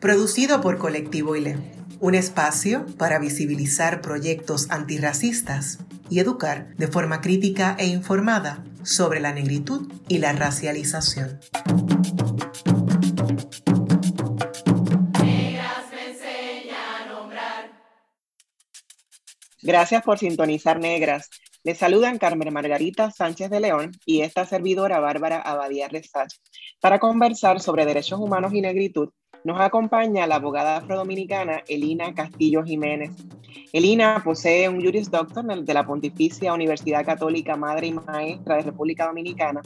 producido por Colectivo ILE, un espacio para visibilizar proyectos antirracistas y educar de forma crítica e informada sobre la negritud y la racialización. Gracias por sintonizar Negras les saludan Carmen Margarita Sánchez de León y esta servidora Bárbara Abadía Resach. Para conversar sobre derechos humanos y negritud, nos acompaña la abogada afrodominicana Elina Castillo Jiménez. Elina posee un Juris Doctor de la Pontificia Universidad Católica Madre y Maestra de República Dominicana.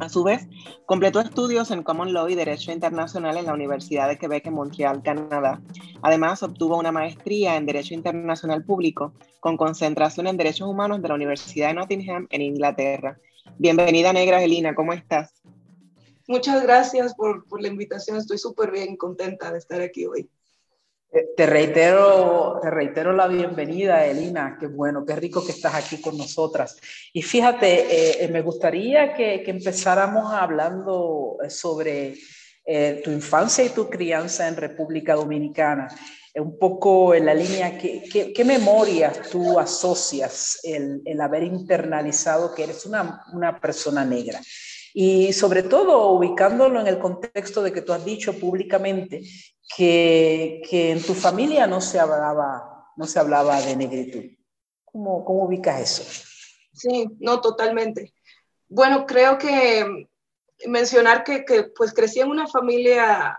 A su vez, completó estudios en Common Law y Derecho Internacional en la Universidad de Quebec en Montreal, Canadá. Además, obtuvo una maestría en Derecho Internacional Público con concentración en Derechos Humanos de la Universidad de Nottingham en Inglaterra. Bienvenida, Negra Elina, ¿cómo estás? Muchas gracias por, la invitación, estoy súper bien contenta de estar aquí hoy. Eh, te reitero, te reitero la bienvenida, Elina. Qué bueno, qué rico que estás aquí con nosotras. Y fíjate, eh, me gustaría que, que, empezáramos hablando sobre eh, tu infancia y tu crianza en República Dominicana. Un poco en la línea, ¿qué, qué, qué memorias tú asocias el, haber internalizado que eres una persona negra? Y sobre todo ubicándolo en el contexto de que tú has dicho públicamente que, que en tu familia no se hablaba, no se hablaba de negritud. ¿Cómo, ¿Cómo ubicas eso? Sí, no, totalmente. Bueno, creo que mencionar que, que, pues crecí en una familia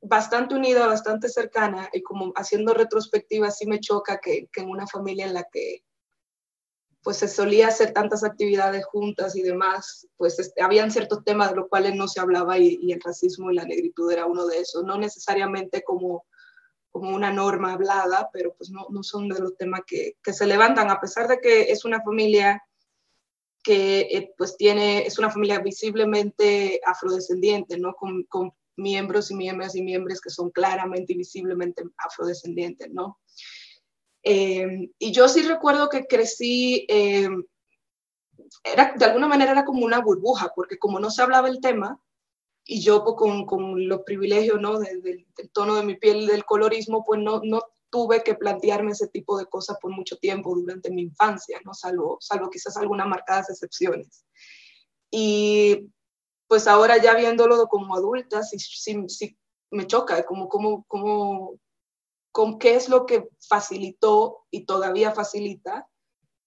bastante unida, bastante cercana y como haciendo retrospectiva sí me choca que, que en una familia en la que pues se solía hacer tantas actividades juntas y demás, pues este, habían ciertos temas de los cuales no se hablaba y, el racismo y la negritud era uno de esos, no necesariamente como, como una norma hablada, pero pues no, no son de los temas que, que, se levantan, a pesar de que es una familia que eh, pues tiene, es una familia visiblemente afrodescendiente, ¿no? Con, con miembros y miembros y miembros que son claramente y visiblemente afrodescendientes, ¿no? Eh, y yo sí recuerdo que crecí, eh, era, de alguna manera era como una burbuja, porque como no se hablaba el tema, y yo pues, con, con, los privilegios ¿no? De, de, del tono de mi piel del colorismo, pues no, no tuve que plantearme ese tipo de cosas por mucho tiempo durante mi infancia, ¿no? salvo, salvo quizás algunas marcadas excepciones. Y pues ahora ya viéndolo como adulta, sí, sí, sí me choca, como, como, como con qué es lo que facilitó y todavía facilita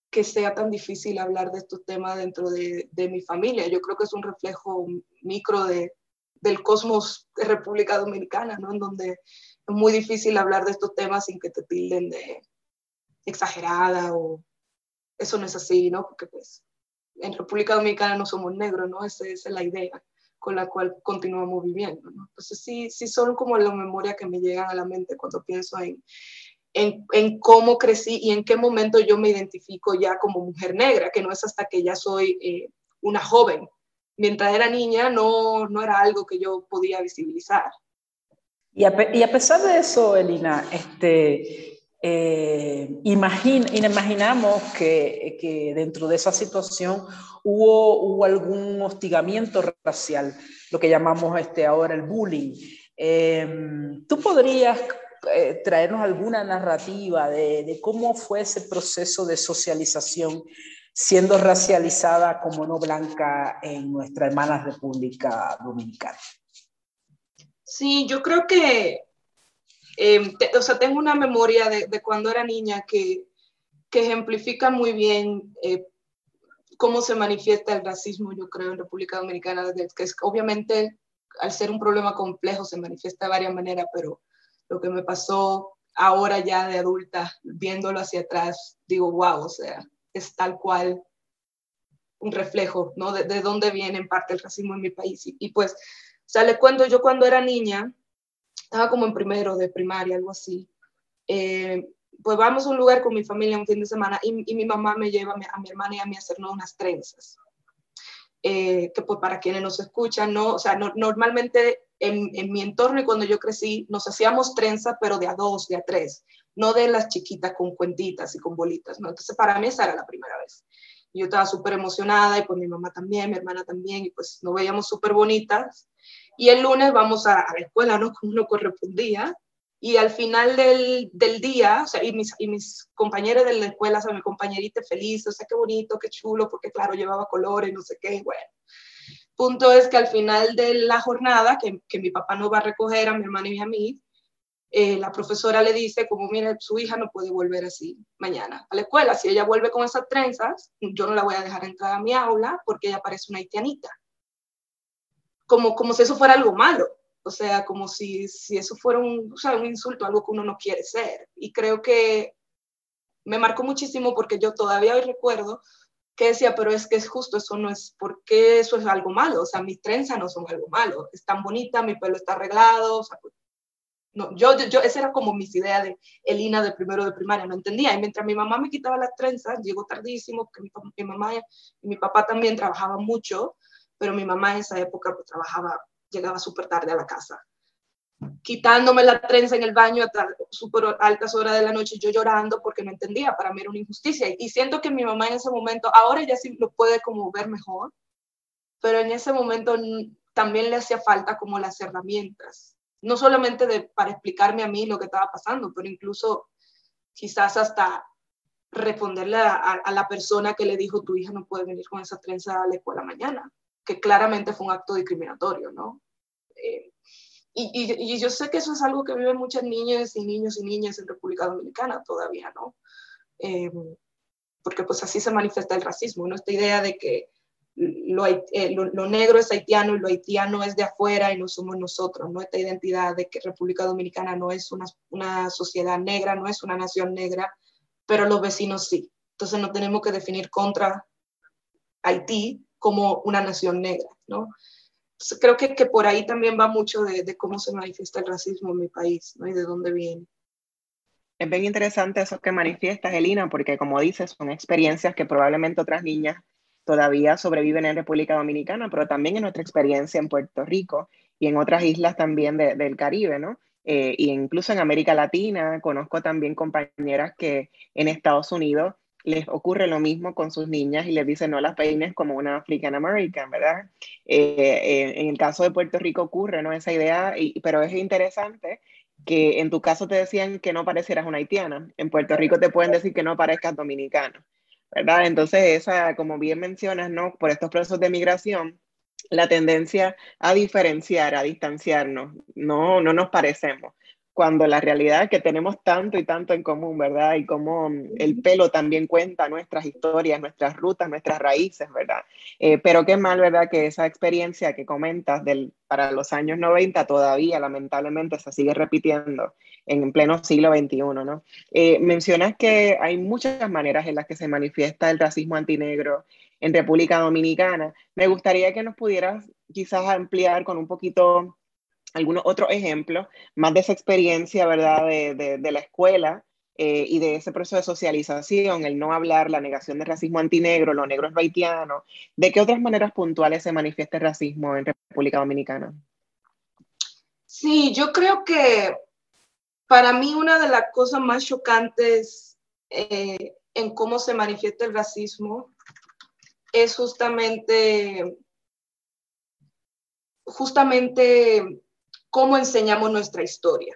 que sea tan difícil hablar de estos temas dentro de, mi familia. Yo creo que es un reflejo micro de, del cosmos de República Dominicana, ¿no? En donde es muy difícil hablar de estos temas sin que te tilden de exagerada o eso no es así, ¿no? Porque pues en República Dominicana no somos negros, ¿no? Esa es la idea con la cual continuamos viviendo. ¿no? Entonces sí, sí son como las memorias que me llegan a la mente cuando pienso en, en, en, cómo crecí y en qué momento yo me identifico ya como mujer negra, que no es hasta que ya soy eh, una joven. Mientras era niña no, no era algo que yo podía visibilizar. Y a, y a pesar de eso, Elina, este, eh, imaginamos que, dentro de esa situación hubo, algún hostigamiento racial, lo que llamamos este, ahora el bullying. Eh, ¿Tú podrías eh, traernos alguna narrativa de, cómo fue ese proceso de socialización siendo racializada como no blanca en nuestra hermana República Dominicana? Sí, yo creo que eh, te, o sea, tengo una memoria de, de cuando era niña que, que ejemplifica muy bien eh, cómo se manifiesta el racismo, yo creo, en República Dominicana, que es obviamente al ser un problema complejo se manifiesta de varias maneras, pero lo que me pasó ahora ya de adulta, viéndolo hacia atrás, digo, wow, o sea, es tal cual un reflejo, ¿no? De, de dónde viene en parte el racismo en mi país. Y, y pues, o sea, le cuento, yo cuando era niña, estaba como en primero de primaria, algo así. Eh, pues vamos a un lugar con mi familia un fin de semana y, mi mamá me lleva a mi, hermana y a mí a hacernos unas trenzas. Eh, que pues para quienes nos escuchan, no, o sea, normalmente en, en, mi entorno y cuando yo crecí nos hacíamos trenzas, pero de a dos, de a tres, no de las chiquitas con cuentitas y con bolitas, ¿no? Entonces para mí esa era la primera vez. Yo estaba súper emocionada y pues mi mamá también, mi hermana también, y pues nos veíamos súper bonitas. Y el lunes vamos a, a la escuela, ¿no? Como uno correspondía y al final del, del día, o sea, y mis, y mis compañeros de la escuela, o sea, mi compañerita feliz, o sea, qué bonito, qué chulo, porque claro, llevaba colores, no sé qué, bueno. Punto es que al final de la jornada, que, que mi papá no va a recoger a mi hermano y a mí, eh, la profesora le dice, como mire, su hija no puede volver así mañana a la escuela. Si ella vuelve con esas trenzas, yo no la voy a dejar entrar a mi aula porque ella parece una haitianita. Como, como si eso fuera algo malo. O sea, como si, si eso fuera un, o sea, un insulto, algo que uno no quiere ser. Y creo que me marcó muchísimo porque yo todavía hoy recuerdo que decía, pero es que es justo, eso no es, ¿por qué eso es algo malo? O sea, mis trenzas no son algo malo, es tan bonita, mi pelo está arreglado, o sea, pues, no, yo, yo, esa era como mis ideas de Elina de primero de primaria, no entendía. Y mientras mi mamá me quitaba las trenzas, llegó tardísimo, porque mi, mi mamá y mi papá también trabajaban mucho, pero mi mamá en esa época pues, trabajaba llegaba súper tarde a la casa, quitándome la trenza en el baño a súper altas horas de la noche, yo llorando porque no entendía, para mí era una injusticia. Y siento que mi mamá en ese momento, ahora ya sí lo puede como ver mejor, pero en ese momento también le hacía falta como las herramientas, no solamente de, para explicarme a mí lo que estaba pasando, pero incluso quizás hasta responderle a, a, la persona que le dijo, tu hija no puede venir con esa trenza a la escuela mañana que claramente fue un acto discriminatorio, ¿no? Eh, y, yo sé que eso es algo que viven muchas niñas y niños y niñas en República Dominicana todavía, ¿no? Eh, porque pues así se manifiesta el racismo, ¿no? Esta idea de que lo, eh, lo, negro es haitiano y lo haitiano es de afuera y no somos nosotros, ¿no? Esta identidad de que República Dominicana no es una, una sociedad negra, no es una nación negra, pero los vecinos sí. Entonces no tenemos que definir contra Haití, como una nación negra, ¿no? creo que, que, por ahí también va mucho de, cómo se manifiesta el racismo en mi país, ¿no? Y de dónde viene. Es bien interesante eso que manifiestas, Elina, porque como dices, son experiencias que probablemente otras niñas todavía sobreviven en República Dominicana, pero también en nuestra experiencia en Puerto Rico y en otras islas también de, del Caribe, ¿no? Eh, y incluso en América Latina, conozco también compañeras que en Estados Unidos les ocurre lo mismo con sus niñas y les dicen no las peines como una African American, ¿verdad? Eh, eh, en el caso de Puerto Rico ocurre, ¿no? Esa idea, y, pero es interesante que en tu caso te decían que no parecieras una haitiana, en Puerto Rico te pueden decir que no parezcas dominicano, ¿verdad? Entonces esa, como bien mencionas, ¿no? Por estos procesos de migración, la tendencia a diferenciar, a distanciarnos, no, no nos parecemos cuando la realidad es que tenemos tanto y tanto en común, ¿verdad? Y como el pelo también cuenta nuestras historias, nuestras rutas, nuestras raíces, ¿verdad? Eh, pero qué mal, ¿verdad? Que esa experiencia que comentas del, para los años 90 todavía lamentablemente se sigue repitiendo en pleno siglo XXI, ¿no? Eh, mencionas que hay muchas maneras en las que se manifiesta el racismo antinegro en República Dominicana. Me gustaría que nos pudieras quizás ampliar con un poquito algunos otros ejemplos, más de esa experiencia, ¿verdad?, de, de, la escuela eh, y de ese proceso de socialización, el no hablar, la negación del racismo antinegro, los negros haitianos. ¿De qué otras maneras puntuales se manifiesta el racismo en República Dominicana? Sí, yo creo que para mí una de las cosas más chocantes eh, en cómo se manifiesta el racismo es justamente justamente cómo enseñamos nuestra historia.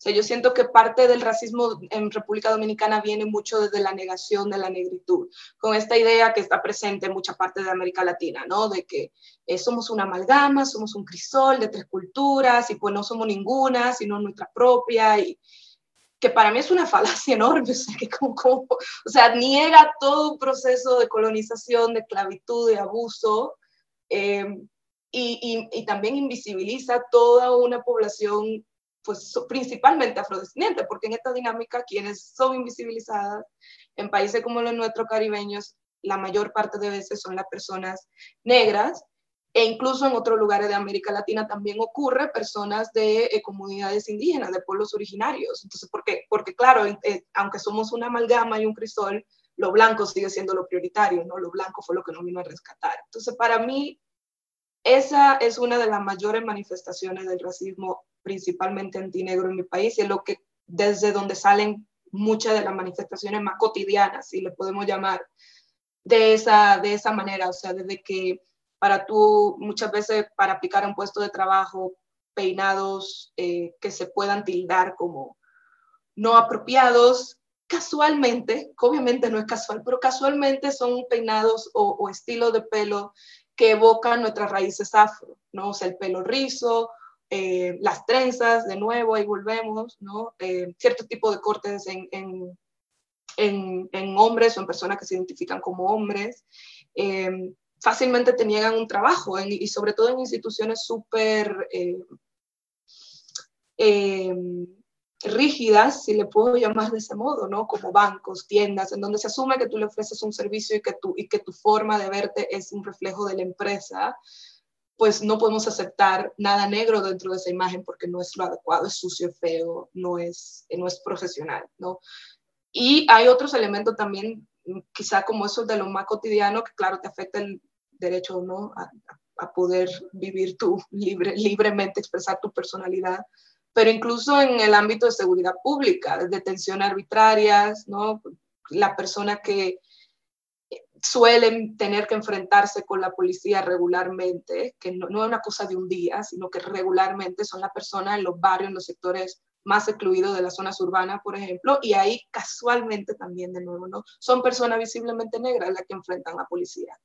O sea, yo siento que parte del racismo en República Dominicana viene mucho desde la negación de la negritud, con esta idea que está presente en mucha parte de América Latina, ¿no? De que eh, somos una amalgama, somos un crisol de tres culturas y pues no somos ninguna, sino nuestra propia y que para mí es una falacia enorme, o sea, que como, como, o sea, niega todo un proceso de colonización, de esclavitud, de abuso, eh, y, y, también invisibiliza toda una población, pues principalmente afrodescendiente, porque en esta dinámica quienes son invisibilizadas en países como los nuestros caribeños, la mayor parte de veces son las personas negras e incluso en otros lugares de América Latina también ocurre personas de eh, comunidades indígenas, de pueblos originarios. Entonces, ¿por qué? Porque claro, eh, aunque somos una amalgama y un crisol, lo blanco sigue siendo lo prioritario, ¿no? Lo blanco fue lo que nos vino a rescatar. Entonces, para mí, esa es una de las mayores manifestaciones del racismo, principalmente antinegro en mi país, y es lo que desde donde salen muchas de las manifestaciones más cotidianas, si le podemos llamar de esa, de esa manera, o sea, desde que para tú, muchas veces para aplicar un puesto de trabajo, peinados eh, que se puedan tildar como no apropiados, casualmente, obviamente no es casual, pero casualmente son peinados o, o estilos de pelo que evocan nuestras raíces afro, ¿no? O sea, el pelo rizo, eh, las trenzas, de nuevo, ahí volvemos, ¿no? Eh, cierto tipo de cortes en, en, en, hombres o en personas que se identifican como hombres. Eh, fácilmente te un trabajo y sobre todo en instituciones súper rígidas, si le puedo llamar de ese modo, ¿no? Como bancos, tiendas, en donde se asume que tú le ofreces un servicio y que, tú, y que tu forma de verte es un reflejo de la empresa, pues no podemos aceptar nada negro dentro de esa imagen porque no es lo adecuado, es sucio, feo, no es, no es profesional, ¿no? Y hay otros elementos también, quizá como eso de lo más cotidiano, que claro, te afecta el derecho, ¿no? A, a poder vivir tú libre, libremente, expresar tu personalidad, pero incluso en el ámbito de seguridad pública, de detención arbitrarias, ¿no? La persona que suelen tener que enfrentarse con la policía regularmente, que no, no, es una cosa de un día, sino que regularmente son las personas en los barrios, en los sectores más excluidos de las zonas urbanas, por ejemplo, y ahí casualmente también de nuevo, ¿no? Son personas visiblemente negras las que enfrentan a la policía,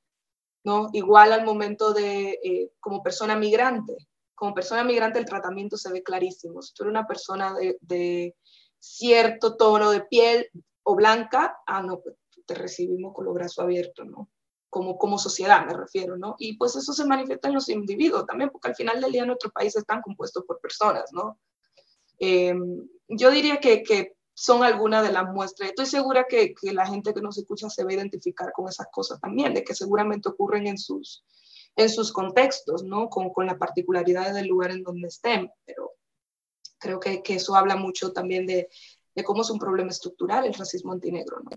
¿no? Igual al momento de, eh, como persona migrante, como persona migrante el tratamiento se ve clarísimo. Si tú eres una persona de, cierto tono de piel o blanca, ah, no, pues te recibimos con los brazos abiertos, ¿no? Como, como sociedad me refiero, ¿no? Y pues eso se manifiesta en los individuos también, porque al final del día nuestro país están compuestos por personas, ¿no? Em, yo diría que, que son algunas de las muestras. Estoy segura que, que, la gente que nos escucha se va a identificar con esas cosas también, de que seguramente ocurren en sus, en sus contextos, ¿no? Con, con la particularidad del lugar en donde estén, pero creo que, que eso habla mucho también de, de, cómo es un problema estructural el racismo antinegro, ¿no?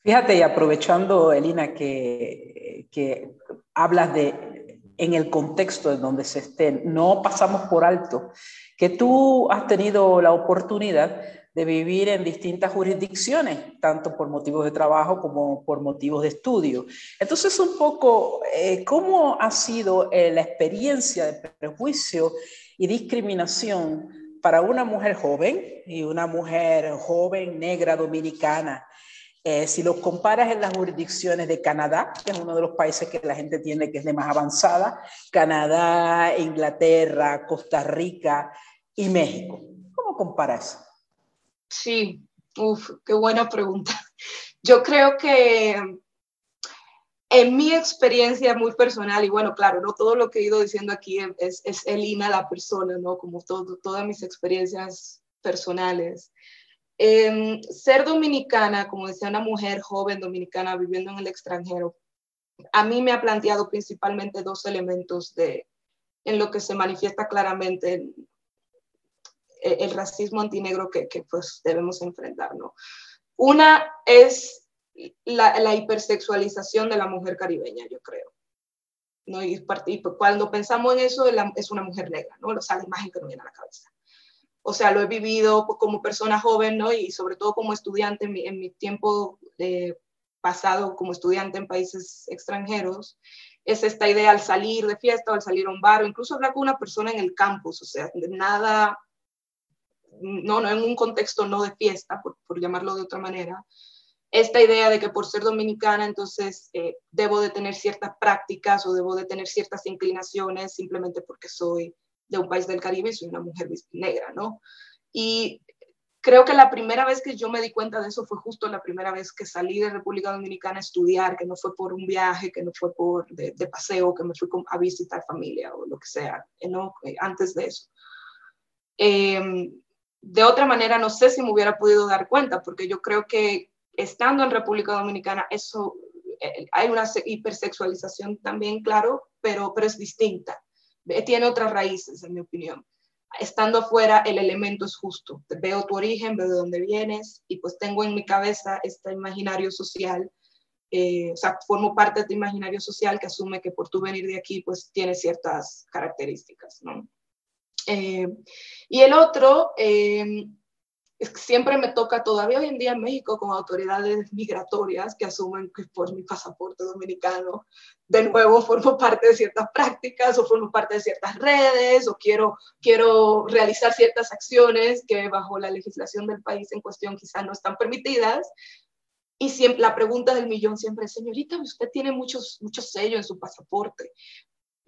Fíjate, y aprovechando, Elina, que, que hablas de en el contexto en donde se estén, no pasamos por alto que tú has tenido la oportunidad de vivir en distintas jurisdicciones, tanto por motivos de trabajo como por motivos de estudio. Entonces, un poco, eh, ¿cómo ha sido eh, la experiencia de prejuicio y discriminación para una mujer joven y una mujer joven negra dominicana? Eh, si lo comparas en las jurisdicciones de Canadá, que es uno de los países que la gente tiene que es de más avanzada, Canadá, Inglaterra, Costa Rica y México. ¿Cómo comparas? Sí, uf, qué buena pregunta. Yo creo que en mi experiencia muy personal, y bueno, claro, no todo lo que he ido diciendo aquí es, es Elina la persona, ¿no? Como todo, todas mis experiencias personales. Eh, ser dominicana, como decía una mujer joven dominicana viviendo en el extranjero, a mí me ha planteado principalmente dos elementos de, en lo que se manifiesta claramente el racismo antinegro que, que pues debemos enfrentar, ¿no? Una es la, la, hipersexualización de la mujer caribeña, yo creo. ¿no? Y, y cuando pensamos en eso, es una mujer negra, ¿no? O sea, la imagen que nos viene a la cabeza. O sea, lo he vivido como persona joven, ¿no? Y sobre todo como estudiante en mi, en mi tiempo eh, pasado como estudiante en países extranjeros, es esta idea al salir de fiesta o al salir a un bar o incluso hablar con una persona en el campus, o sea, nada no, no en un contexto no de fiesta, por, llamarlo de otra manera, esta idea de que por ser dominicana entonces eh, debo de tener ciertas prácticas o debo de tener ciertas inclinaciones simplemente porque soy de un país del Caribe y soy una mujer negra, ¿no? Y creo que la primera vez que yo me di cuenta de eso fue justo la primera vez que salí de República Dominicana a estudiar, que no fue por un viaje, que no fue por de, paseo, que me fui a visitar familia o lo que sea, ¿no? Antes de eso. Eh, de otra manera no sé si me hubiera podido dar cuenta, porque yo creo que estando en República Dominicana, eso eh, hay una hipersexualización también, claro, pero, pero es distinta. Tiene otras raíces, en mi opinión. Estando afuera, el elemento es justo. Veo tu origen, veo de dónde vienes y pues tengo en mi cabeza este imaginario social eh, o sea, formo parte de tu imaginario social que asume que por tu venir de aquí, pues tiene ciertas características, ¿no? Eh, y el otro, eh, siempre me toca todavía hoy en día en México con autoridades migratorias que asumen que por mi pasaporte dominicano, de nuevo formo parte de ciertas prácticas o formo parte de ciertas redes o quiero, quiero realizar ciertas acciones que bajo la legislación del país en cuestión quizás no están permitidas y siempre, la pregunta del millón siempre es, señorita, usted tiene muchos, muchos sellos en su pasaporte.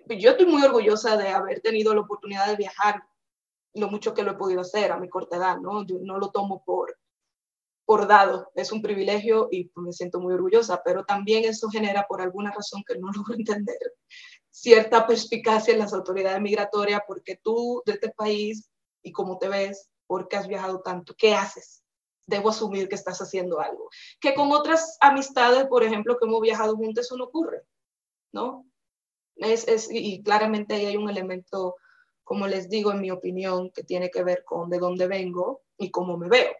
Yo estoy muy orgullosa de haber tenido la oportunidad de viajar lo mucho que lo he podido hacer a mi corta edad, ¿no? Yo no lo tomo por, por dado, es un privilegio y me siento muy orgullosa, pero también eso genera, por alguna razón que no logro entender, cierta perspicacia en las autoridades migratorias porque tú de este país y cómo te ves, porque has viajado tanto, ¿qué haces? debo asumir que estás haciendo algo. Que con otras amistades, por ejemplo, que hemos viajado juntos, eso no ocurre, ¿no? Es, es, y claramente ahí hay un elemento, como les digo, en mi opinión, que tiene que ver con de dónde vengo y cómo me veo,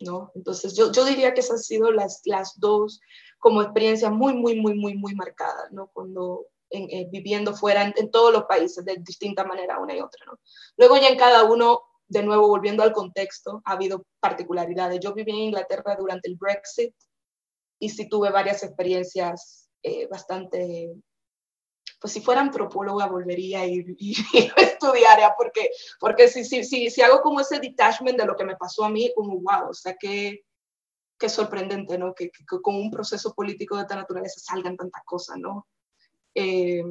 ¿no? Entonces, yo, yo diría que esas han sido las, las dos como experiencias muy, muy, muy, muy, muy marcadas, ¿no? Cuando en, eh, viviendo fuera en, en, todos los países de distinta manera una y otra, ¿no? Luego ya en cada uno de nuevo, volviendo al contexto, ha habido particularidades. Yo viví en Inglaterra durante el Brexit y sí tuve varias experiencias eh, bastante, pues si fuera antropóloga volvería a ir y, estudiaría, porque, porque si, si, si, si hago como ese detachment de lo que me pasó a mí, como wow, o sea, qué, qué sorprendente, ¿no? Que, que, con un proceso político de esta naturaleza salgan tantas cosas, ¿no? Eh,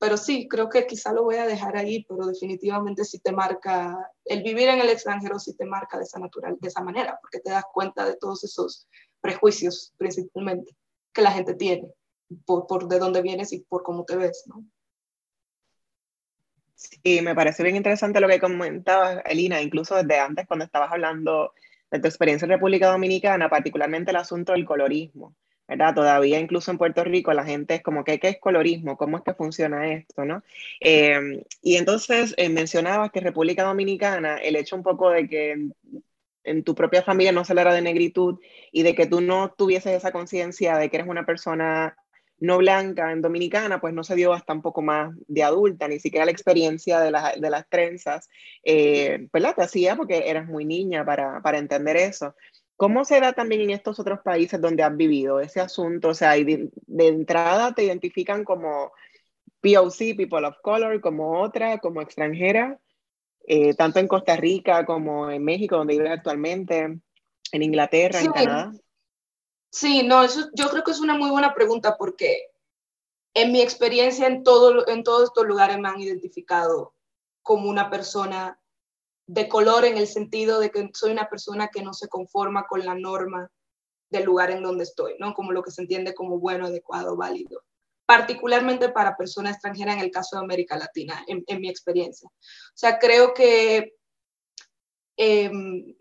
pero sí, creo que quizá lo voy a dejar ahí, pero definitivamente sí te marca, el vivir en el extranjero sí te marca de esa, natural, de esa manera, porque te das cuenta de todos esos prejuicios principalmente que la gente tiene por, por de dónde vienes y por cómo te ves, ¿no? Sí, me parece bien interesante lo que comentabas, Elina, incluso desde antes cuando estabas hablando de tu experiencia en República Dominicana, particularmente el asunto del colorismo. ¿verdad? Todavía incluso en Puerto Rico la gente es como que, ¿qué es colorismo? ¿Cómo es que funciona esto? ¿no? Eh, y entonces eh, mencionabas que República Dominicana, el hecho un poco de que en, tu propia familia no se era de negritud y de que tú no tuvieses esa conciencia de que eres una persona no blanca en Dominicana, pues no se dio hasta un poco más de adulta, ni siquiera la experiencia de, de las trenzas, eh, ¿verdad? Te hacía porque eras muy niña para, para entender eso. ¿Cómo se da también en estos otros países donde has vivido ese asunto? O sea, de, entrada te identifican como POC, People of Color, como otra, como extranjera, eh, tanto en Costa Rica como en México, donde vives actualmente, en Inglaterra, en Canadá. Sí, no, eso yo creo que es una muy buena pregunta porque en mi experiencia en, todo, en todos estos lugares me han identificado como una persona de color en el sentido de que soy una persona que no se conforma con la norma del lugar en donde estoy, ¿no? Como lo que se entiende como bueno, adecuado, válido. Particularmente para personas extranjeras en el caso de América Latina, en, mi experiencia. O sea, creo que em,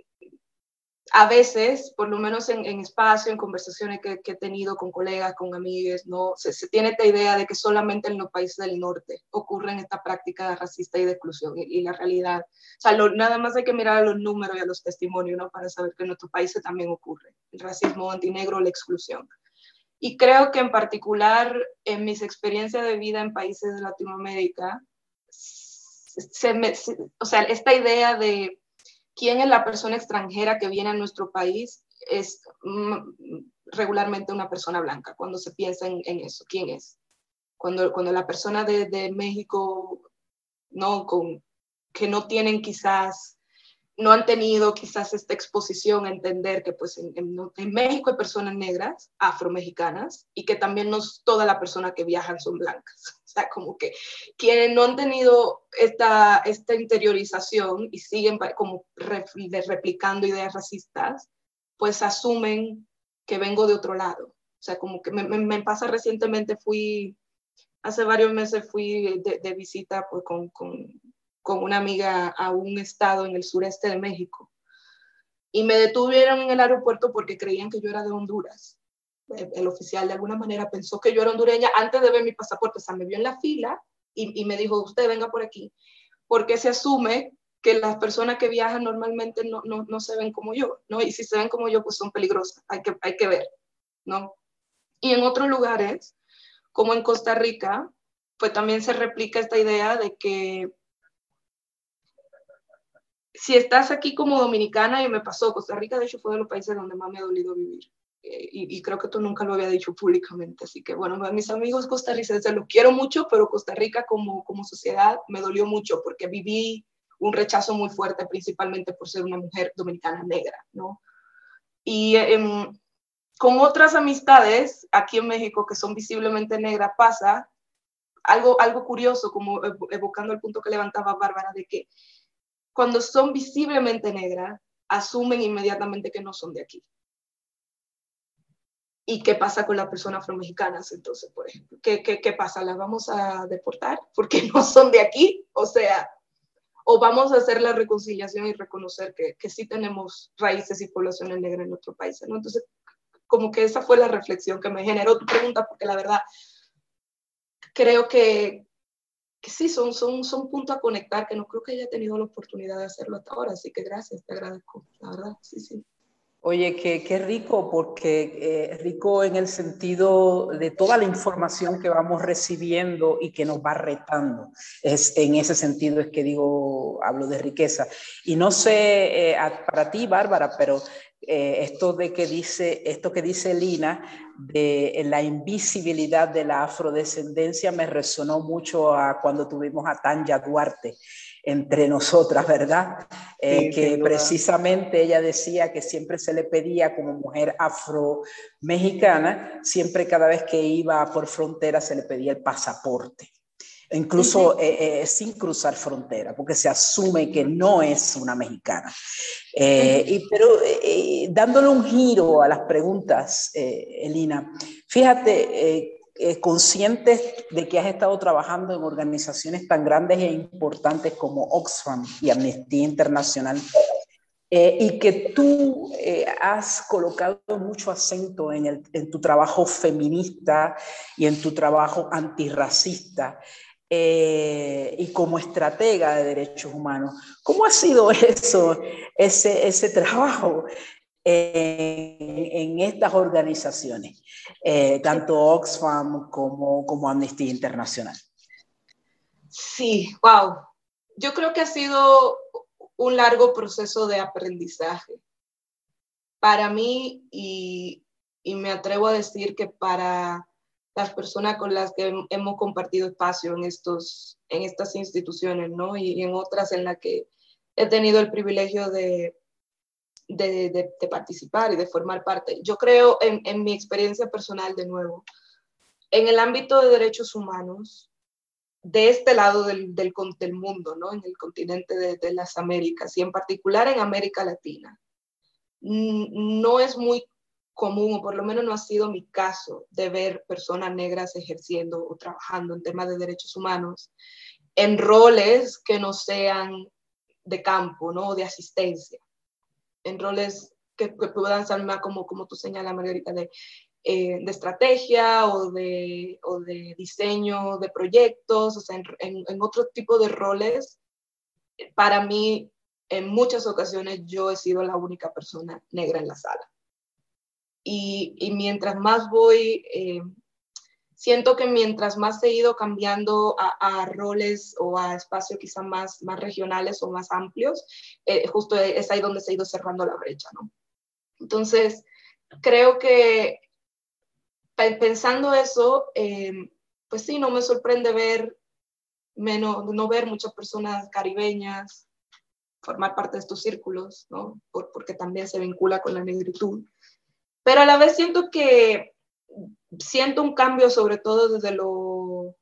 a veces, por lo menos en, espacio, en conversaciones que, he tenido con colegas, con amigos, ¿no? Se, tiene esta idea de que solamente en los países del norte ocurren esta práctica racista y de exclusión. Y, la realidad, o sea, nada más hay que mirar a los números y a los testimonios, ¿no? Para saber que en nuestros países también ocurre el racismo antinegro, la exclusión. Y creo que en particular en mis experiencias de vida en países de Latinoamérica, se me, o sea, esta idea de quién es la persona extranjera que viene a nuestro país es mm, regularmente una persona blanca, cuando se piensa en, eso, quién es. Cuando, cuando la persona de, de México, no, con, que no tienen quizás no han tenido quizás esta exposición a entender que pues en, en, México hay personas negras, afromexicanas, y que también no toda la persona que viajan son blancas. Sea, como que quienes no han tenido esta, esta interiorización y siguen como replicando ideas racistas, pues asumen que vengo de otro lado. O sea, como que me, me, pasa recientemente, fui, hace varios meses fui de, de visita pues, con, con con una amiga a un estado en el sureste de México y me detuvieron en el aeropuerto porque creían que yo era de Honduras. El oficial de alguna manera pensó que yo era hondureña antes de ver mi pasaporte, o sea, me vio en la fila y, me dijo, usted venga por aquí, porque se asume que las personas que viajan normalmente no, no, no, se ven como yo, ¿no? Y si se ven como yo, pues son peligrosas, hay que, hay que ver, ¿no? Y en otros lugares, como en Costa Rica, pues también se replica esta idea de que si estás aquí como dominicana, y me pasó, Costa Rica de hecho fue de los países donde más me ha dolido vivir. Eh, y, creo que tú nunca lo había dicho públicamente. Así que bueno, mis amigos costarricenses los quiero mucho, pero Costa Rica como, como sociedad me dolió mucho porque viví un rechazo muy fuerte, principalmente por ser una mujer dominicana negra, ¿no? Y em, con otras amistades aquí en México que son visiblemente negras pasa algo, algo curioso, como evocando el punto que levantaba Bárbara, de que cuando son visiblemente negras, asumen inmediatamente que no son de aquí. ¿Y qué pasa con las personas afromexicanas entonces, por ejemplo? ¿Qué, qué, qué pasa? ¿Las vamos a deportar porque no son de aquí? O sea, o vamos a hacer la reconciliación y reconocer que, que sí tenemos raíces y poblaciones negras en nuestro país, ¿no? Entonces, como que esa fue la reflexión que me generó tu pregunta, porque la verdad, creo que, que sí, son, son, son puntos a conectar, que no creo que haya tenido la oportunidad de hacerlo hasta ahora, así que gracias, te agradezco, la verdad, sí, sí. Oye, qué, qué rico, porque eh, rico en el sentido de toda la información que vamos recibiendo y que nos va retando. Es, en ese sentido es que digo, hablo de riqueza. Y no sé eh, para ti, Bárbara, pero eh, esto de que dice, esto que dice Lina de la invisibilidad de la afrodescendencia me resonó mucho a cuando tuvimos a Tanya Duarte entre nosotras, ¿verdad? Eh, que precisamente ella decía que siempre se le pedía como mujer afro-mexicana, siempre cada vez que iba por frontera se le pedía el pasaporte, incluso eh, eh, sin cruzar frontera, porque se asume que no es una mexicana. y, pero dándole un giro a las preguntas, Elina, fíjate eh, conscientes de que has estado trabajando en organizaciones tan grandes e importantes como Oxfam y Amnistía Internacional, eh, y que tú eh, has colocado mucho acento en, tu trabajo feminista y en tu trabajo antirracista. y como estratega de derechos humanos. ¿Cómo ha sido eso, ese trabajo en, estas organizaciones, eh, tanto Oxfam como, como Amnistía Internacional? Sí, wow. Yo creo que ha sido un largo proceso de aprendizaje para mí y, y me atrevo a decir que para las personas con las que hemos compartido espacio en, estos, en estas instituciones, ¿no? Y, y en otras en las que he tenido el privilegio de, de, participar y de formar parte. Yo creo en, mi experiencia personal de nuevo, en el ámbito de derechos humanos, de este lado del, del, mundo, ¿no? en el continente de, las Américas y en particular en América Latina, no es muy común, o por lo menos no ha sido mi caso, de ver personas negras ejerciendo o trabajando en temas de derechos humanos en roles que no sean de campo, ¿no? de asistencia en roles que, puedan ser más como, como tú señalas, Margarita, de, eh, de estrategia o de, o de, diseño de proyectos, o sea, en, en, otro tipo de roles. Para mí, en muchas ocasiones, yo he sido la única persona negra en la sala. Y, y mientras más voy eh, siento que mientras más he ido cambiando a, roles o a espacios quizá más, más regionales o más amplios, eh, justo es ahí donde se ha ido cerrando la brecha, ¿no? Entonces, creo que pensando eso, em, pues sí, no me sorprende ver, menos, no ver muchas personas caribeñas formar parte de estos círculos, ¿no? porque también se vincula con la negritud. Pero a la vez siento que siento un cambio sobre todo desde lo,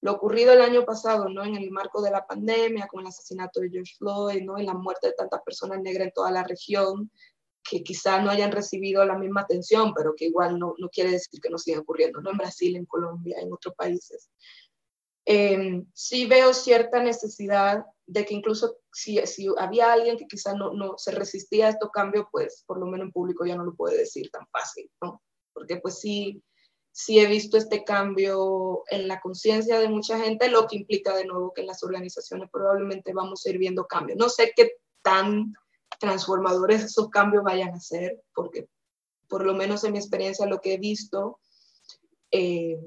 lo, ocurrido el año pasado, ¿no? En el marco de la pandemia, con el asesinato de George Floyd, ¿no? Y la muerte de tantas personas negras en toda la región, que quizá no hayan recibido la misma atención, pero que igual no, no quiere decir que no siga ocurriendo, ¿no? En Brasil, en Colombia, en otros países. Eh, sí veo cierta necesidad de que incluso si, si había alguien que quizá no, no se resistía a estos cambios, pues por lo menos en público ya no lo puede decir tan fácil, ¿no? porque pues sí, sí he visto este cambio en la conciencia de mucha gente, lo que implica de nuevo que en las organizaciones probablemente vamos a ir viendo cambios. No sé qué tan transformadores esos cambios vayan a ser, porque por lo menos en mi experiencia lo que he visto, eh,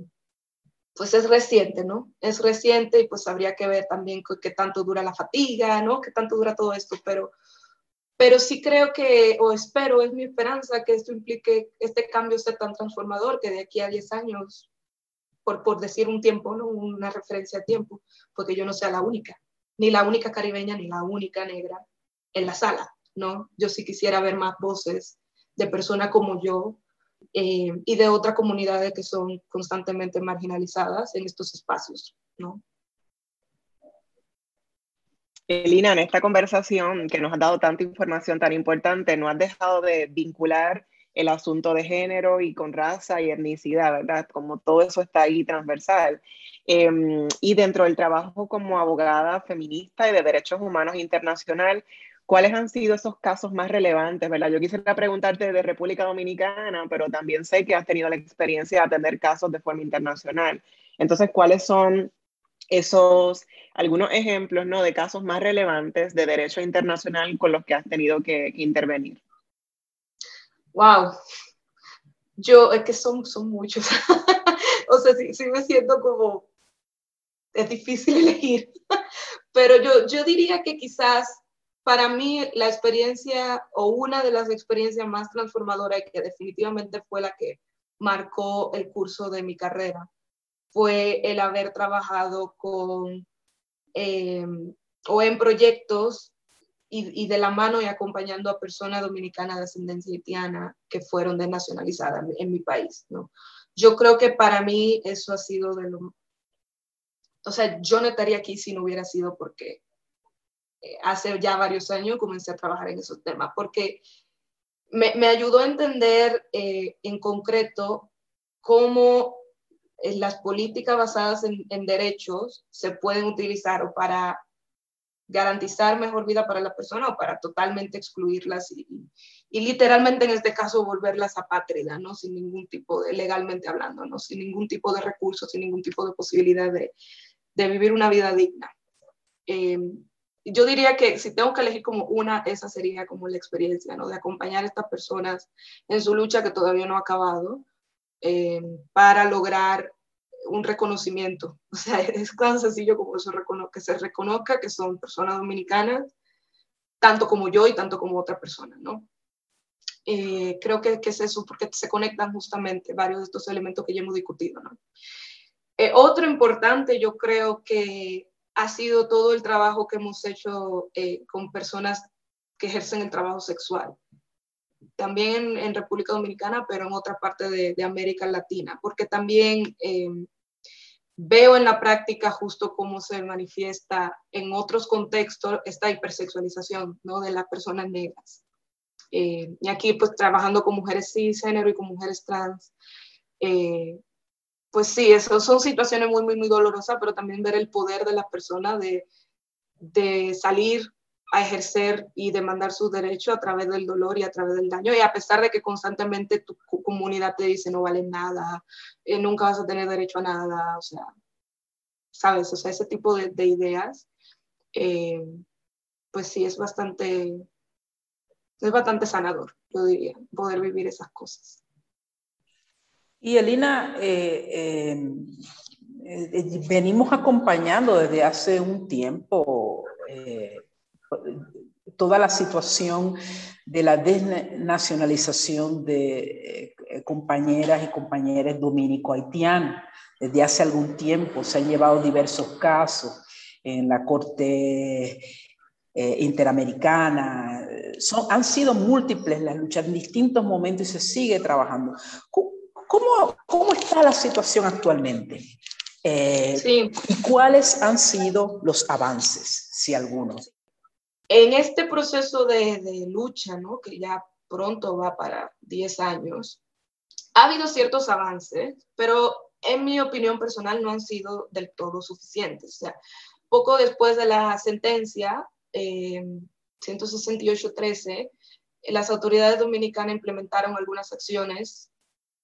pues es reciente, ¿no? Es reciente y pues habría que ver también qué tanto dura la fatiga, ¿no? Qué tanto dura todo esto, pero, pero sí creo que, o espero, es mi esperanza que esto implique, este cambio sea tan transformador que de aquí a 10 años, por, por decir un tiempo, ¿no? Una referencia a tiempo, porque yo no sea la única, ni la única caribeña, ni la única negra en la sala, ¿no? Yo sí quisiera ver más voces de personas como yo eh, y de otras comunidades que son constantemente marginalizadas en estos espacios, ¿no? Elina, en esta conversación que nos ha dado tanta información tan importante, no has dejado de vincular el asunto de género y con raza y etnicidad, ¿verdad? Como todo eso está ahí transversal. Em, y dentro del trabajo como abogada feminista y de derechos humanos internacional, ¿Cuáles han sido esos casos más relevantes, verdad? Yo quisiera preguntarte de República Dominicana, pero también sé que has tenido la experiencia de atender casos de forma internacional. Entonces, ¿cuáles son esos, algunos ejemplos, ¿no? De casos más relevantes de derecho internacional con los que has tenido que, intervenir? Wow. Yo, es que son, son muchos. o sea, sí, sí me siento como, es difícil elegir. Pero yo, yo diría que quizás para mí la experiencia o una de las experiencias más transformadoras y que definitivamente fue la que marcó el curso de mi carrera fue el haber trabajado con eh, o en proyectos y, de la mano y acompañando a personas dominicanas de ascendencia haitiana que fueron desnacionalizadas en mi país. ¿no? Yo creo que para mí eso ha sido de lo... O sea, yo no estaría aquí si no hubiera sido porque hace ya varios años comencé a trabajar en esos temas, porque me, me ayudó a entender eh, en concreto cómo eh, las políticas basadas en, derechos se pueden utilizar o para garantizar mejor vida para la persona o para totalmente excluirlas y, y literalmente en este caso volverlas apátridas, ¿no? Sin ningún tipo de, legalmente hablando, ¿no? Sin ningún tipo de recursos, sin ningún tipo de posibilidad de, de vivir una vida digna. Eh, yo diría que si tengo que elegir como una, esa sería como la experiencia, ¿no? De acompañar a estas personas en su lucha que todavía no ha acabado eh, para lograr un reconocimiento. O sea, es tan sencillo como que se reconozca que son personas dominicanas, tanto como yo y tanto como otra persona, ¿no? Eh, creo que, es eso, porque se conectan justamente varios de estos elementos que ya hemos discutido. Eh, otro importante, yo creo que ha sido todo el trabajo que hemos hecho eh, con personas que ejercen el trabajo sexual. También en, República Dominicana, pero en otra parte de, América Latina, porque también eh, veo en la práctica justo cómo se manifiesta en otros contextos esta hipersexualización ¿no? de las personas negras. Eh, y aquí pues trabajando con mujeres cisgénero y con mujeres trans, pues sí, eso son situaciones muy, muy, muy dolorosas, pero también ver el poder de la persona de, de salir a ejercer y demandar sus derechos a través del dolor y a través del daño. Y a pesar de que constantemente tu comunidad te dice no vale nada, eh, nunca vas a tener derecho a nada, o sea, ¿sabes? O sea, ese tipo de, de ideas, eh, pues sí, es bastante, es bastante sanador, yo diría, poder vivir esas cosas. Y Elina, eh, eh, eh, venimos acompañando desde hace un tiempo toda la situación de la desnacionalización de compañeras y compañeros dominico-haitianos. Desde hace algún tiempo se han llevado diversos casos en la Corte Interamericana. Son, han sido múltiples las luchas en distintos momentos y se sigue trabajando. ¿Cómo, cómo está la situación actualmente? Eh, sí. ¿Y cuáles han sido los avances, si algunos? En este proceso de, lucha, ¿no? que ya pronto va para 10 años, ha habido ciertos avances, pero en mi opinión personal no han sido del todo suficientes. Poco después de la sentencia eh, 168-13, las autoridades dominicanas implementaron algunas acciones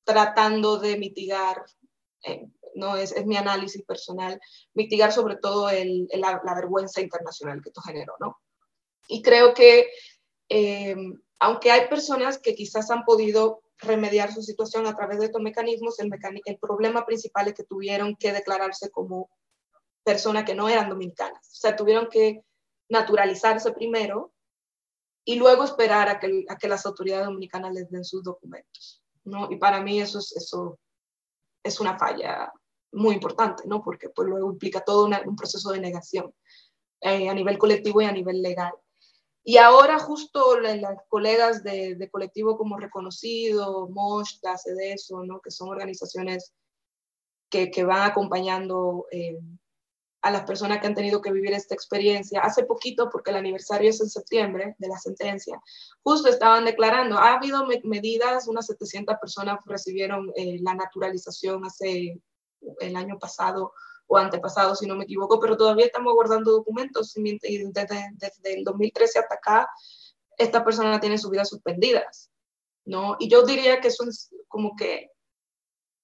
tratando de mitigar, eh, no es, es, mi análisis personal, mitigar sobre todo la, la, vergüenza internacional que esto generó, ¿no? Y creo que eh, aunque hay personas que quizás han podido remediar su situación a través de estos mecanismos, el, el problema principal es que tuvieron que declararse como personas que no eran dominicanas. O sea, tuvieron que naturalizarse primero y luego esperar a que, a que las autoridades dominicanas les den sus documentos. ¿no? Y para mí eso es, eso es una falla muy importante, ¿no? porque pues, luego implica todo un proceso de negación eh, a nivel colectivo y a nivel legal. Y ahora justo las, colegas de, de, colectivo como Reconocido, MOSH, CEDESO, ¿no? que son organizaciones que, que van acompañando eh, a las personas que han tenido que vivir esta experiencia. Hace poquito, porque el aniversario es en septiembre de la sentencia, justo estaban declarando, ha habido medidas, unas 700 personas recibieron eh, la naturalización hace el año pasado o antepasado, si no me equivoco, pero todavía estamos guardando documentos y desde, desde el 2013 hasta acá, esta persona tiene sus vidas suspendidas, ¿no? Y yo diría que eso es como que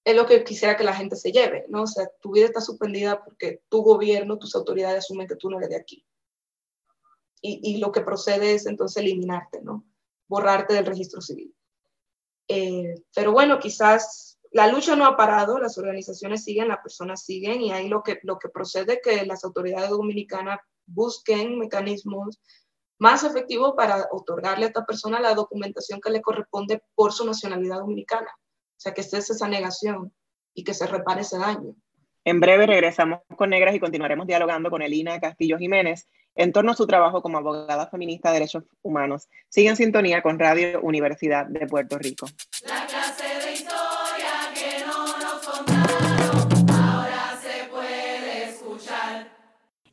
es lo que quisiera que la gente se lleve, ¿no? O sea, tu vida está suspendida porque tu gobierno, tus autoridades asumen que tú no eres de aquí. Y, y lo que procede es entonces eliminarte, ¿no? Borrarte del registro civil. Eh, pero bueno, quizás la lucha no ha parado, las organizaciones siguen, las personas siguen y ahí lo que, lo que procede es que las autoridades dominicanas busquen mecanismos más efectivos para otorgarle a esta persona la documentación que le corresponde por su nacionalidad dominicana. O sea, que cese esa negación y que se repare ese daño. En breve regresamos con Negras y continuaremos dialogando con Elina Castillo Jiménez en torno a su trabajo como abogada feminista de derechos humanos. Sigue en sintonía con Radio Universidad de Puerto Rico. La clase de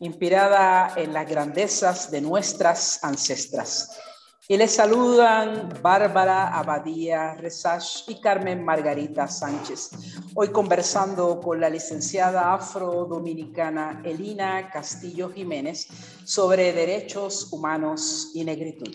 inspirada en las grandezas de nuestras ancestras. Y les saludan Bárbara Abadía Resach y Carmen Margarita Sánchez. Hoy conversando con la licenciada afrodominicana Elina Castillo Jiménez sobre derechos humanos y negritud.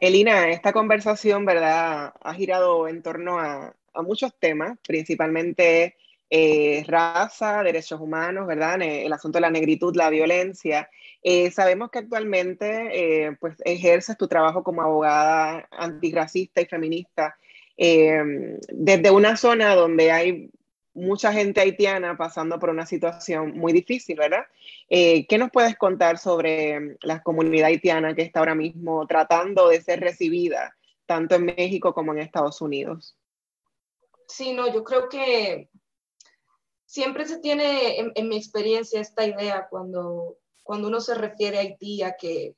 Elina, esta conversación, ¿verdad? Ha girado en torno a, muchos temas, principalmente eh, raza, derechos humanos, ¿verdad? El asunto de la negritud, la violencia. Eh, sabemos que actualmente eh, pues ejerces tu trabajo como abogada antirracista y feminista eh, desde una zona donde hay mucha gente haitiana pasando por una situación muy difícil, ¿verdad? ¿Qué nos puedes contar sobre la comunidad haitiana que está ahora mismo tratando de ser recibida tanto en México como en Estados Unidos? Sí, no, yo creo que siempre se tiene en mi experiencia esta idea cuando cuando uno se refiere a Haití, que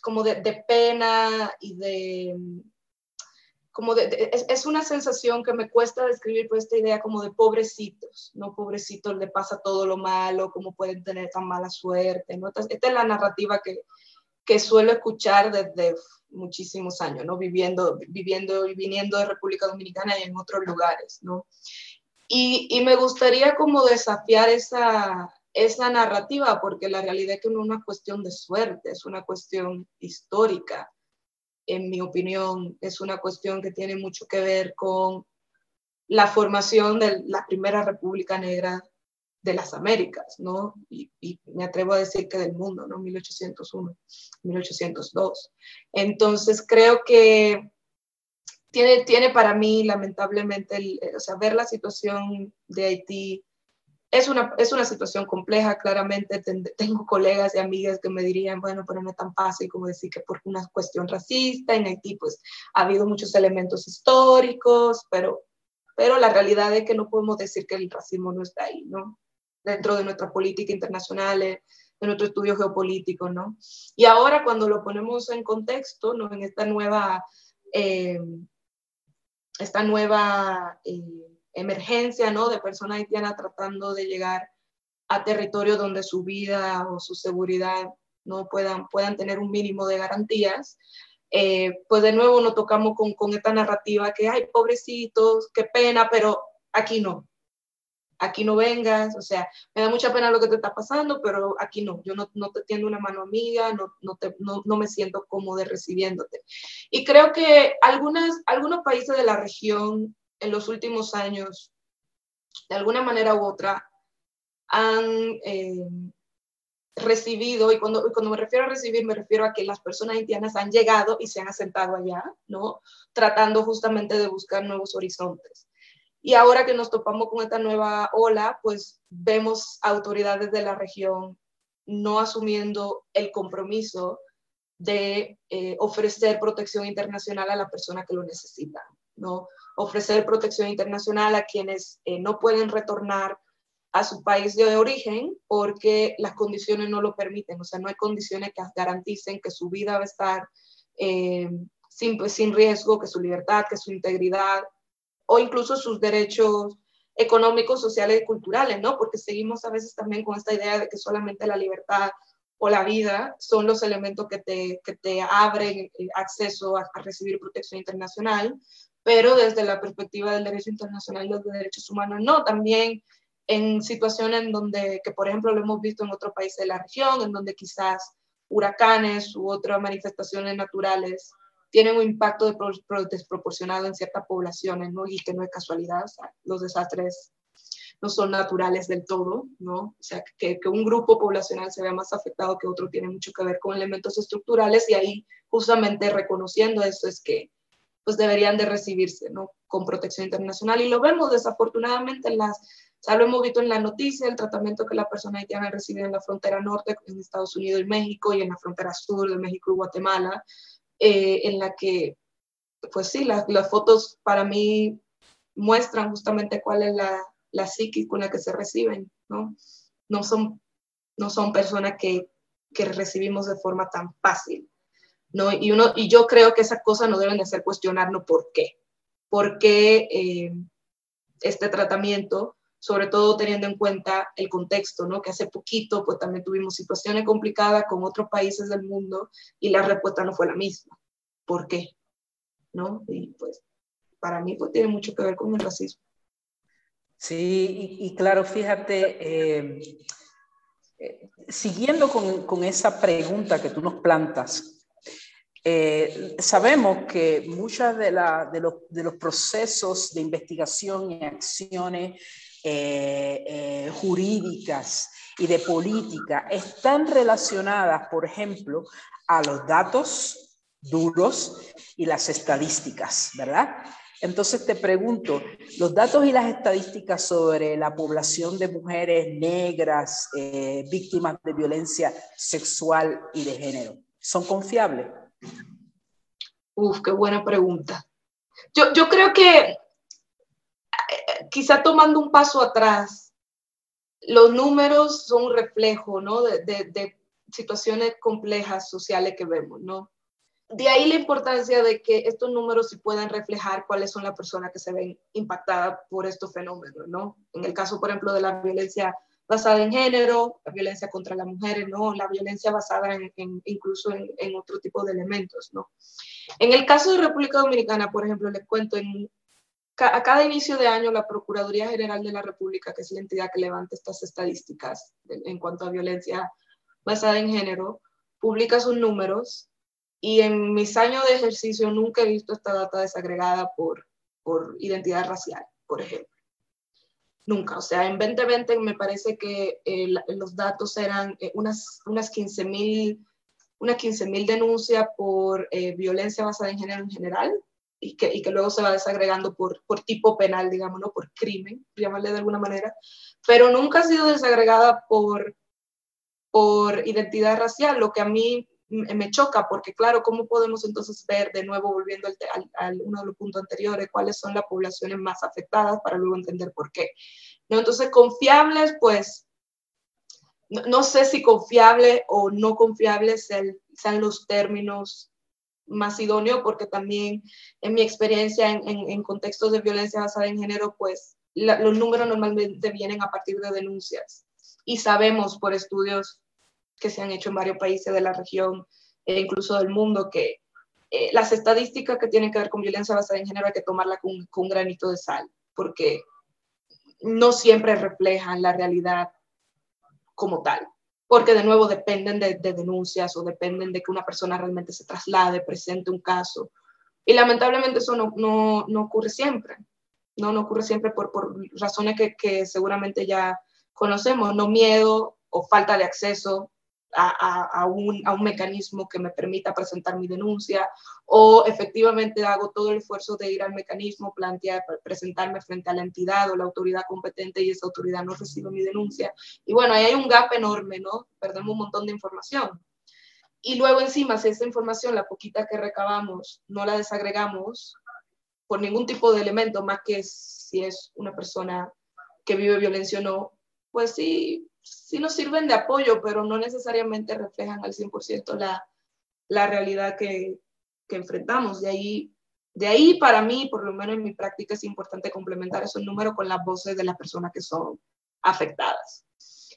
como de, pena y de, como es, una sensación que me cuesta describir por esta idea como de pobrecitos, ¿no? Pobrecitos le pasa todo lo malo, cómo pueden tener tan mala suerte, ¿no? esta es la narrativa que, que suelo escuchar desde muchísimos años, ¿no? Viviendo, viviendo y viniendo de República Dominicana y en otros lugares, ¿no? Y, y me gustaría como desafiar esa, esa narrativa, porque la realidad es que no es una cuestión de suerte, es una cuestión histórica, en mi opinión, es una cuestión que tiene mucho que ver con la formación de la primera República Negra de las Américas, ¿no? Y, me atrevo a decir que del mundo, ¿no? 1801, 1802. Entonces, creo que tiene, tiene para mí, lamentablemente, o sea, ver la situación de Haití es una, es una situación compleja, claramente tengo colegas y amigas que me dirían, bueno, pero no es tan fácil como decir que por una cuestión racista en Haití pues ha habido muchos elementos históricos, pero, pero la realidad es que no podemos decir que el racismo no está ahí, ¿no? Dentro de nuestra política internacional, eh, de nuestro estudio geopolítico, ¿no? Y ahora cuando lo ponemos en contexto, ¿no? En esta nueva, eh, esta nueva... Eh, emergencia, ¿no? De personas haitianas tratando de llegar a territorio donde su vida o su seguridad no puedan, puedan tener un mínimo de garantías. Eh, pues de nuevo nos tocamos con, con esta narrativa que, ay, pobrecitos, qué pena, pero aquí no. Aquí no vengas, o sea, me da mucha pena lo que te está pasando, pero aquí no, yo no, no te tiendo una mano amiga, no, no, te, no, no me siento cómodo recibiéndote. Y creo que algunas, algunos países de la región en los últimos años, de alguna manera u otra, han eh, recibido, y cuando, cuando me refiero a recibir, me refiero a que las personas haitianas han llegado y se han asentado allá, ¿no? Tratando justamente de buscar nuevos horizontes. Y ahora que nos topamos con esta nueva ola, pues vemos autoridades de la región no asumiendo el compromiso de eh, ofrecer protección internacional a la persona que lo necesita, ¿no? Ofrecer protección internacional a quienes eh, no pueden retornar a su país de origen porque las condiciones no lo permiten, o sea, no hay condiciones que garanticen que su vida va a estar eh, sin, pues, sin riesgo, que su libertad, que su integridad o incluso sus derechos económicos, sociales y culturales, ¿no? Porque seguimos a veces también con esta idea de que solamente la libertad o la vida son los elementos que te, que te abren acceso a, recibir protección internacional, pero desde la perspectiva del derecho internacional y los derechos humanos, no, también en situaciones en donde, que por ejemplo lo hemos visto en otros países de la región, en donde quizás huracanes u otras manifestaciones naturales tienen un impacto desproporcionado en ciertas poblaciones, ¿no? Y que no es casualidad, o sea, los desastres no son naturales del todo, ¿no? O sea, que, que, un grupo poblacional se vea más afectado que otro tiene mucho que ver con elementos estructurales y ahí justamente reconociendo eso es que pues deberían de recibirse, ¿no? Con protección internacional y lo vemos desafortunadamente en las o sea, lo hemos visto en la noticia, el tratamiento que la persona haitiana recibe en la frontera norte, en Estados Unidos y México, y en la frontera sur de México y Guatemala, eh, en la que, pues sí, las, las, fotos para mí muestran justamente cuál es la, la con la que se reciben, ¿no? No son, no son personas que, que recibimos de forma tan fácil, ¿no? Y, uno, y yo creo que esas cosas no deben de hacer cuestionarnos por qué. ¿Por qué eh, este tratamiento sobre todo teniendo en cuenta el contexto, ¿no? Que hace poquito, pues también tuvimos situaciones complicadas con otros países del mundo y la respuesta no fue la misma. ¿Por qué? ¿No? Y pues para mí pues tiene mucho que ver con el racismo. Sí, y, claro, fíjate, eh, eh, siguiendo con, con, esa pregunta que tú nos plantas, eh, sabemos que muchos de, de, los, de los procesos de investigación y acciones eh, eh, jurídicas y de política están relacionadas, por ejemplo, a los datos duros y las estadísticas, ¿verdad? Entonces te pregunto, ¿los datos y las estadísticas sobre la población de mujeres negras eh, víctimas de violencia sexual y de género son confiables? Uf, qué buena pregunta. Yo, yo creo que quizá tomando un paso atrás, los números son un reflejo, ¿no? De, de, de, situaciones complejas sociales que vemos, ¿no? De ahí la importancia de que estos números sí puedan reflejar cuáles son las personas que se ven impactadas por estos fenómenos, ¿no? En el caso, por ejemplo, de la violencia basada en género, la violencia contra las mujeres, ¿no? La violencia basada en, en incluso en, en, otro tipo de elementos, ¿no? En el caso de República Dominicana, por ejemplo, les cuento, en a cada inicio de año la Procuraduría General de la República, que es la entidad que levanta estas estadísticas en cuanto a violencia basada en género, publica sus números y en mis años de ejercicio nunca he visto esta data desagregada por, por identidad racial, por ejemplo. Nunca. O sea, en 2020 me parece que eh, los datos eran eh, unas, unas 15 mil unas 15 denuncias por eh, violencia basada en género en general y que, y que luego se va desagregando por, por tipo penal, digamos, ¿no? por crimen, llamarle de alguna manera, pero nunca ha sido desagregada por, por identidad racial, lo que a mí me choca, porque claro, ¿cómo podemos entonces ver, de nuevo, volviendo al, al, al, uno de los puntos anteriores, cuáles son las poblaciones más afectadas para luego entender por qué? ¿No? Entonces, confiables, pues, no, no sé si confiable o no confiable sean, sean los términos más idóneo porque también en mi experiencia en, contextos de violencia basada en género, pues los números normalmente vienen a partir de denuncias. Y sabemos por estudios que se han hecho en varios países de la región e incluso del mundo que eh, las estadísticas que tienen que ver con violencia basada en género hay que tomarla con, con un granito de sal, porque no siempre reflejan la realidad como tal, porque de nuevo dependen de, denuncias o dependen de que una persona realmente se traslade, presente un caso. Y lamentablemente eso no, no, no ocurre siempre, no, no ocurre siempre por, por razones que, que seguramente ya conocemos, no miedo o falta de acceso a, un, a, un, mecanismo que me permita presentar mi denuncia o efectivamente hago todo el esfuerzo de ir al mecanismo, plantear, presentarme frente a la entidad o la autoridad competente y esa autoridad no recibe mi denuncia. Y bueno, ahí hay un gap enorme, ¿no? Perdemos un montón de información. Y luego encima, si esa información, la poquita que recabamos, no la desagregamos por ningún tipo de elemento, más que si es una persona que vive violencia o no, pues sí, sí nos sirven de apoyo, pero no necesariamente reflejan al 100% la, la realidad que, que enfrentamos. De ahí, de ahí, para mí, por lo menos en mi práctica, es importante complementar esos números con las voces de las personas que son afectadas.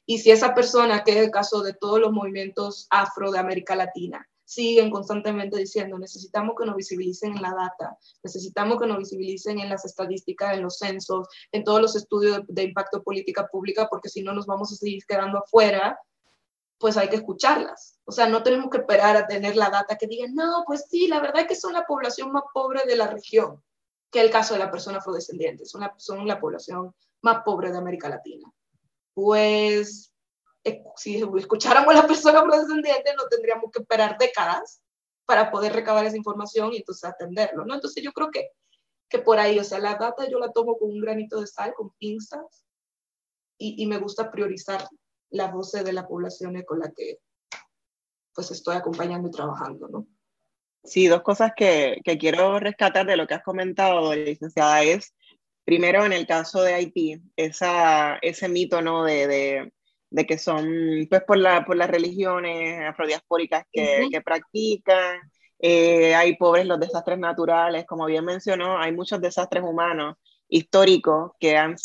Y si esa persona, que es el caso de todos los movimientos afro de América Latina, siguen constantemente diciendo, necesitamos que nos visibilicen en la data, necesitamos que nos visibilicen en las estadísticas, en los censos, en todos los estudios de, impacto política pública, porque si no nos vamos a seguir quedando afuera, pues hay que escucharlas. O sea, no tenemos que esperar a tener la data que diga, no, pues sí, la verdad es que son la población más pobre de la región, que el caso de la persona afrodescendiente, son la, son la población más pobre de América Latina. Pues si escucháramos a la persona afrodescendiente, no tendríamos que esperar décadas para poder recabar esa información y entonces atenderlo, ¿no? Entonces yo creo que, que por ahí, o sea, la data yo la tomo con un granito de sal, con pinzas, y, y me gusta priorizar las voces de la población con la que pues estoy acompañando y trabajando, ¿no? Sí, dos cosas que, que quiero rescatar de lo que has comentado, licenciada, es primero en el caso de Haití, esa, ese mito, ¿no? De, de de que son, pues, por, la, por las religiones afrodiaspóricas que, que practican. Eh, hay pobres los desastres naturales, como bien mencionó, hay muchos desastres humanos históricos que han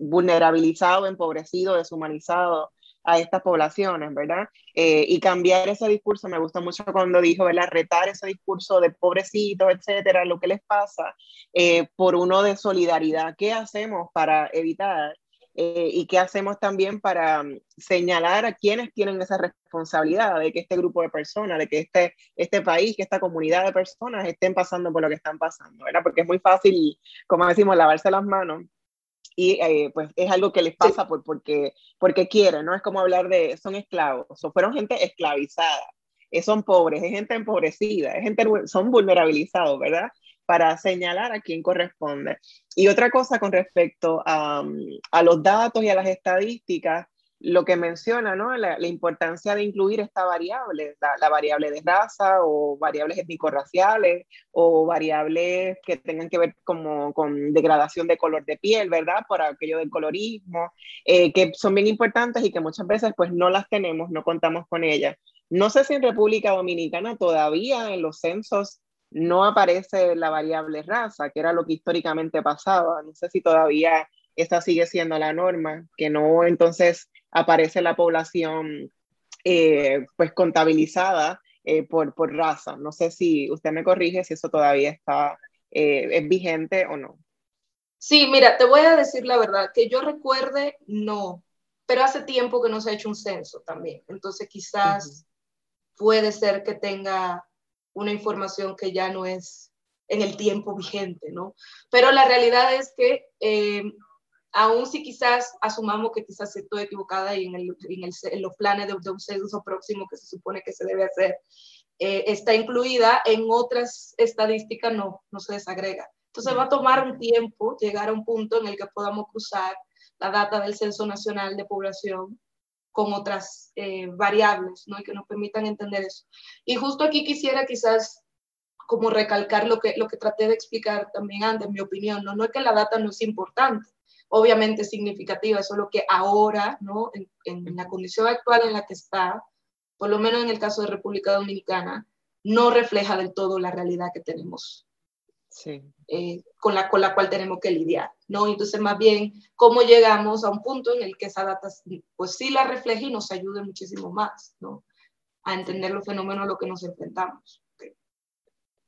vulnerabilizado, empobrecido, deshumanizado a estas poblaciones, ¿verdad? Eh, y cambiar ese discurso, me gusta mucho cuando dijo, ¿verdad? Retar ese discurso de pobrecitos, etcétera, lo que les pasa, eh, por uno de solidaridad. ¿Qué hacemos para evitar eh, y qué hacemos también para mm, señalar a quienes tienen esa responsabilidad de que este grupo de personas, de que este, este país, que esta comunidad de personas estén pasando por lo que están pasando, ¿verdad? Porque es muy fácil, como decimos, lavarse las manos y eh, pues es algo que les pasa por, porque, porque quieren, ¿no? Es como hablar de, son esclavos, o fueron gente esclavizada, eh, son pobres, es gente empobrecida, es gente, son vulnerabilizados, ¿verdad? Para señalar a quién corresponde. Y otra cosa con respecto a, a los datos y a las estadísticas, lo que menciona, ¿no? La, importancia de incluir esta variable, la, variable de raza o variables étnico-raciales o variables que tengan que ver como, con degradación de color de piel, ¿verdad? Por aquello del colorismo, eh, que son bien importantes y que muchas veces pues no las tenemos, no contamos con ellas. No sé si en República Dominicana todavía en los censos no aparece la variable raza, que era lo que históricamente pasaba. No sé si todavía esa sigue siendo la norma, que no entonces aparece la población eh, pues contabilizada eh, por, por raza. No sé si usted me corrige si eso todavía está, eh, es vigente o no. Sí, mira, te voy a decir la verdad, que yo recuerde, no, pero hace tiempo que no se ha hecho un censo también, entonces quizás puede ser que tenga una información que ya no es en el tiempo vigente, ¿no? Pero la realidad es que eh, aún si quizás asumamos que quizás estoy equivocada y en, el, en, los planes de, un censo próximo que se supone que se debe hacer, eh, está incluida, en otras estadísticas no, no se desagrega. Entonces va a tomar un tiempo llegar a un punto en el que podamos cruzar la data del Censo Nacional de Población con otras eh, variables, ¿no? Y que nos permitan entender eso. Y justo aquí quisiera quizás como recalcar lo que, lo que traté de explicar también antes, mi opinión, ¿no? No es que la data no es importante, obviamente es significativa, solo que ahora, ¿no? En, en la condición actual en la que está, por lo menos en el caso de República Dominicana, no refleja del todo la realidad que tenemos eh, con, la, con la cual tenemos que lidiar, ¿no? Entonces, más bien, ¿cómo llegamos a un punto en el que esa data, pues sí la refleje y nos ayude muchísimo más, ¿no? A entender los fenómenos a los que nos enfrentamos.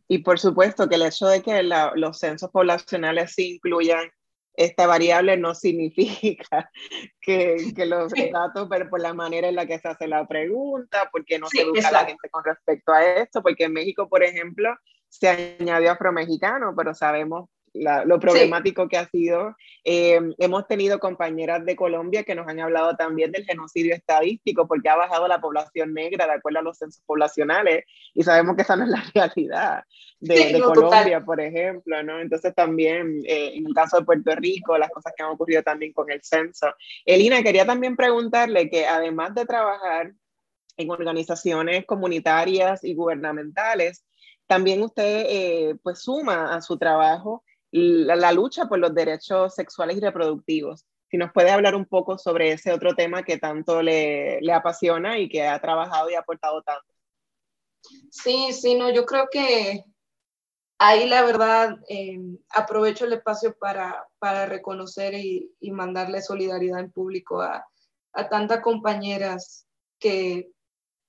Y por supuesto que el hecho de que los censos poblacionales sí incluyan esta variable no significa que, que los datos, pero por la manera en la que se hace la pregunta, porque no se educa a la gente con respecto a esto, porque en México, por ejemplo, se añadió afromexicano, pero sabemos lo problemático que ha sido. Eh, hemos tenido compañeras de Colombia que nos han hablado también del genocidio estadístico, porque ha bajado la población negra de acuerdo a los censos poblacionales, y sabemos que esa no es la realidad de, Colombia, por ejemplo, ¿no? Entonces también, eh, en el caso de Puerto Rico, las cosas que han ocurrido también con el censo. Elina, quería también preguntarle que además de trabajar en organizaciones comunitarias y gubernamentales, también usted eh, pues suma a su trabajo la, lucha por los derechos sexuales y reproductivos. Si nos puede hablar un poco sobre ese otro tema que tanto le, le apasiona y que ha trabajado y ha aportado tanto. Sí, sí, no, yo creo que ahí la verdad eh, aprovecho el espacio para, para reconocer y, mandarle solidaridad en público a, a tantas compañeras que,